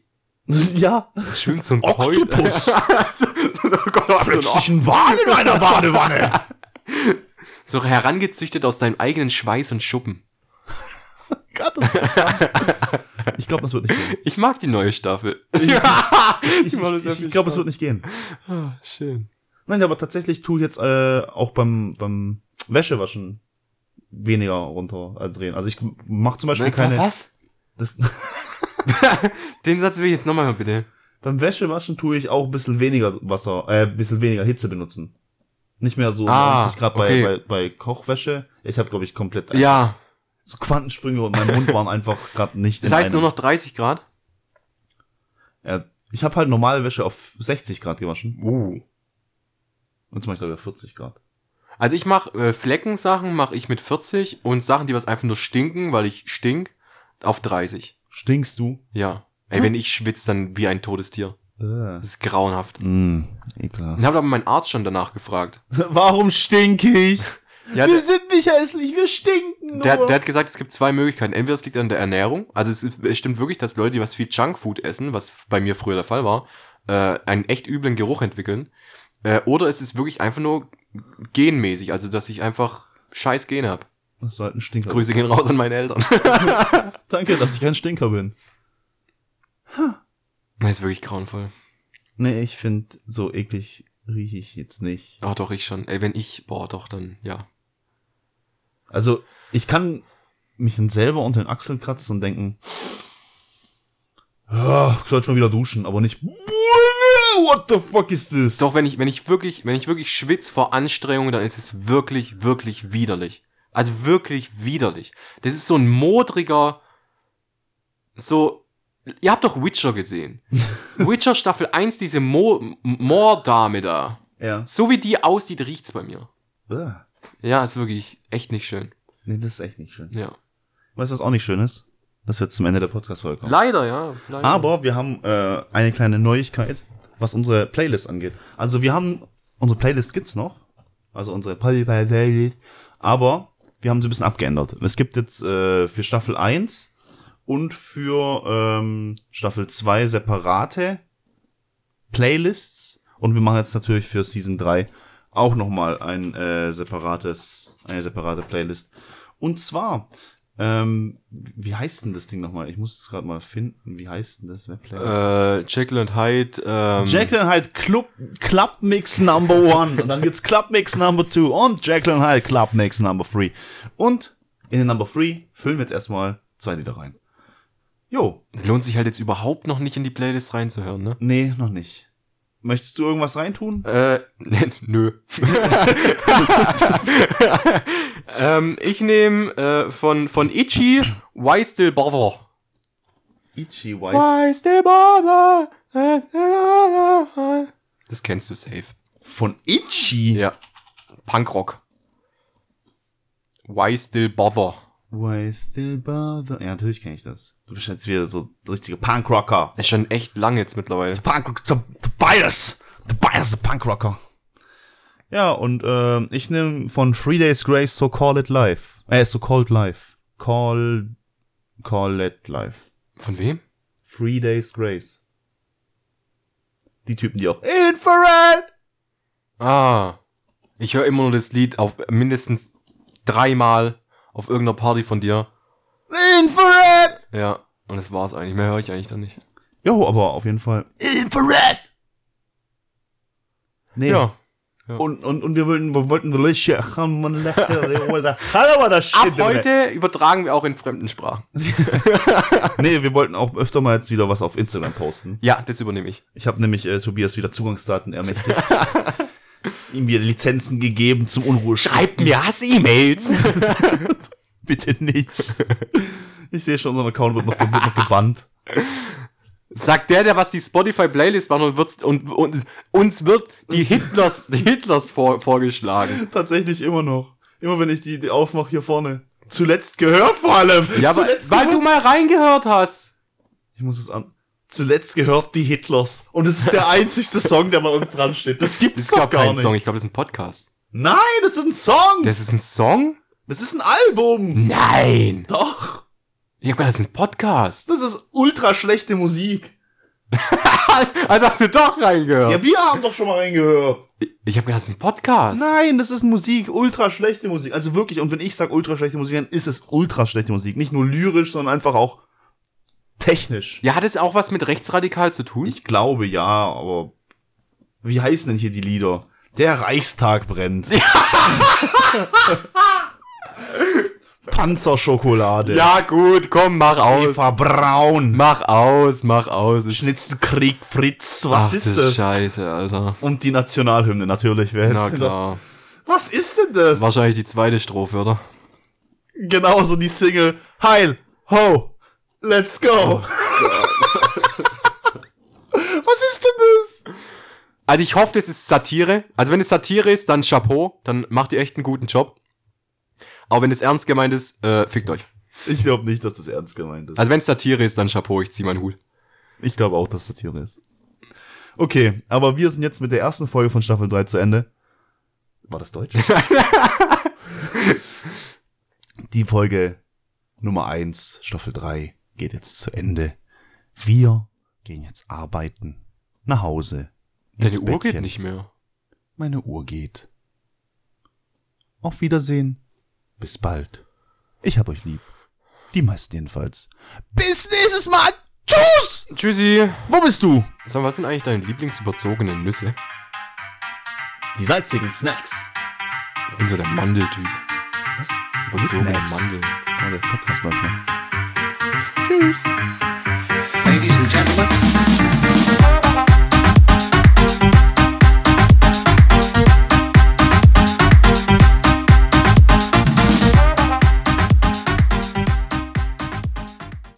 Ja. Schwimmt so ein Koi. Oktopus. so, Plötzlich ein Wal in einer Badewanne. so herangezüchtet aus deinem eigenen Schweiß und Schuppen. Gott, das ist. Ich glaube, das wird nicht gehen. Ich mag die neue Staffel. Ich, ich, ich, viel ich glaube, es wird nicht gehen. Ah, Schön. Nein, aber tatsächlich tue ich jetzt äh, auch beim, beim Wäschewaschen weniger runterdrehen. Also ich mache zum Beispiel keine. Was? Das, Den Satz will ich jetzt nochmal hören, bitte. beim Wäschewaschen tue ich auch ein bisschen weniger Wasser, äh, ein bisschen weniger Hitze benutzen. Nicht mehr so Ah, 90 Grad okay. bei, bei, bei Kochwäsche. Ich habe, glaube ich, komplett Ja. So Quantensprünge und mein Mund waren einfach gerade nicht Das heißt nur noch 30 Grad? Ja, ich habe halt normale Wäsche auf 60 Grad gewaschen. Uh. Und zum Beispiel bei 40 Grad. Also ich mache äh, Fleckensachen mache ich mit 40 und Sachen, die was einfach nur stinken, weil ich stink, auf 30. Stinkst du? Ja. Ey, wenn ich schwitze, dann wie ein totes Tier. Äh. Das ist grauenhaft. Mm, ekelhaft. Ich habe aber meinen Arzt schon danach gefragt. Warum stink ich? Ja, wir sind nicht hässlich, wir stinken nur. der, der hat gesagt, es gibt zwei Möglichkeiten. Entweder es liegt an der Ernährung. Also es, ist, es stimmt wirklich, dass Leute, die was viel Junkfood essen, was bei mir früher der Fall war, äh, einen echt üblen Geruch entwickeln. Äh, oder es ist wirklich einfach nur genmäßig. Also dass ich einfach scheiß Gen hab. das ist halt ein Stinker. Grüße gehen raus an meine Eltern. Danke, dass ich kein Stinker bin. Das ist wirklich grauenvoll. Nee, ich finde, so eklig rieche ich jetzt nicht. Oh, doch, ich schon. Ey, wenn ich, boah, doch, dann, ja. Also, ich kann mich dann selber unter den Achseln kratzen und denken, oh, ich soll schon wieder duschen, aber nicht, what the fuck is this? Doch, wenn ich, wenn ich wirklich, wenn ich wirklich schwitz vor Anstrengung, dann ist es wirklich, wirklich widerlich. Also wirklich widerlich. Das ist so ein modriger, so, ihr habt doch Witcher gesehen. Witcher Staffel 1, diese Mo Moor-Dame da. Ja. So wie die aussieht, riecht's bei mir. Äh, Ja, ist wirklich echt nicht schön. Nee, das ist echt nicht schön. Ja. Weißt du, was auch nicht schön ist? Dass wir jetzt zum Ende der Podcast-Folge kommen. Leider, ja. Leider. Aber wir haben äh, eine kleine Neuigkeit, was unsere Playlist angeht. Also wir haben, unsere Playlist gibt's noch. Also unsere Spotify-Playlist. Aber wir haben sie ein bisschen abgeändert. Es gibt jetzt äh, für Staffel 1 und für ähm, Staffel 2 separate Playlists. Und wir machen jetzt natürlich für Season 3 auch nochmal ein äh, separates, eine separate Playlist. Und zwar, ähm, wie heißt denn das Ding nochmal? Ich muss es gerade mal finden. Wie heißt denn das Webplaylist? Äh, Jekyll and Hyde. Ähm, Jekyll and Hyde Club, Club Mix Number One. Und dann gibt's Club Mix Number Two und Jekyll and Hyde Club Mix Number Three. Und in den Number Three füllen wir jetzt erstmal zwei Lieder rein. Jo, lohnt sich halt jetzt überhaupt noch nicht in die Playlist reinzuhören, ne? nee, noch nicht. Möchtest du irgendwas reintun? Äh, nö. ähm, ich nehme äh, von, von Itchy Why Still Bother. Ichi Weiß. Why Still Bother? Das kennst du safe. Von Ichi? Ja. Punkrock. Why Still Bother? Why still bother? Ja, natürlich kenne ich das. Du bist jetzt wieder so richtige Punkrocker. Ist schon echt lang jetzt mittlerweile. Punkrocker, Tobias. Tobias, der Punkrocker. Ja, und ähm, ich nehme von Three Days Grace So Call It Life. Äh, So Called Life. Call, Call It Life. Von wem? Three Days Grace. Die Typen, die auch Infrared. Ah. Ich höre immer nur das Lied auf mindestens dreimal auf irgendeiner Party von dir. Infrared. Ja. Und das war's eigentlich. Mehr höre ich eigentlich dann nicht. Jo, aber auf jeden Fall. Infrared. Nee. Ja. Und, und, und wir wollten, wir wollten Ab heute übertragen wir auch in fremden Sprachen. Nee, wir wollten auch öfter mal jetzt wieder was auf Instagram posten. Ja, das übernehme ich. Ich habe nämlich äh, Tobias wieder Zugangsdaten ermächtigt. ihm wieder Lizenzen gegeben zum Unruhe. Schreibt mir Hass-E-Mails. bitte nicht. Ich sehe schon, unser Account wird noch, wird noch gebannt. Sagt der, der was die Spotify-Playlist macht und, wird's, und, und uns wird die Hitlers, die Hitlers vor, vorgeschlagen. Tatsächlich immer noch. Immer wenn ich die, die aufmache hier vorne. Zuletzt gehört vor allem. Ja, Zuletzt weil du gehört. mal reingehört hast. Ich muss es an. Zuletzt gehört die Hitlers. Und es ist der einzigste Song, der bei uns dran steht. Das gibt's Das doch gar gar kein nicht. Song, ich glaube, das ist ein Podcast. Nein, das ist ein Song. Das ist ein Song? Das ist ein Album. Nein! Doch. Ich hab gedacht, das ist ein Podcast. Das ist ultra schlechte Musik. Also hast du doch reingehört. Ja, wir haben doch schon mal reingehört. Ich hab gedacht, das ist ein Podcast. Nein, das ist Musik, ultra schlechte Musik. Also wirklich, und wenn ich sage ultra schlechte Musik, dann ist es ultra schlechte Musik. Nicht nur lyrisch, sondern einfach auch technisch. Ja, hat es auch was mit rechtsradikal zu tun? Ich glaube ja, aber wie heißen denn hier die Lieder? Der Reichstag brennt. Panzerschokolade. ja, gut, komm, mach aus. Eva Braun. Mach aus, mach aus. Ich, Schnitzelkrieg Fritz. Was Ach, ist das? Scheiße, Alter. Und die Nationalhymne natürlich. Wer denn klar. doch- Was ist denn das? Wahrscheinlich die zweite Strophe, oder? Genauso die Single Heil, Ho, Let's Go. Was ist denn das? Also ich hoffe, das ist Satire. Also wenn es Satire ist, dann Chapeau. Dann macht ihr echt einen guten Job. Aber wenn es ernst gemeint ist, äh, fickt euch. Ich glaube nicht, dass das ernst gemeint ist. Also wenn es Satire ist, dann Chapeau, ich zieh meinen Hut. Ich glaube auch, dass das Satire ist. Okay, aber wir sind jetzt mit der ersten Folge von Staffel 3 zu Ende. War das Deutsch? Die Folge Nummer 1, Staffel 3, geht jetzt zu Ende. Wir gehen jetzt arbeiten. Nach Hause. Deine Uhr geht nicht mehr. Meine Uhr geht. Auf Wiedersehen. Bis bald. Ich hab euch lieb. Die meisten jedenfalls. Bis nächstes Mal. Tschüss! Tschüssi. Wo bist du? Sag, was sind eigentlich deine lieblingsüberzogenen Nüsse? Die salzigen Snacks. Ich bin so der Mandeltyp. Was? Überzogene Snacks. Mandeln. Oh, der Podcast läuft noch. Tschüss. Ladies and Gentlemen.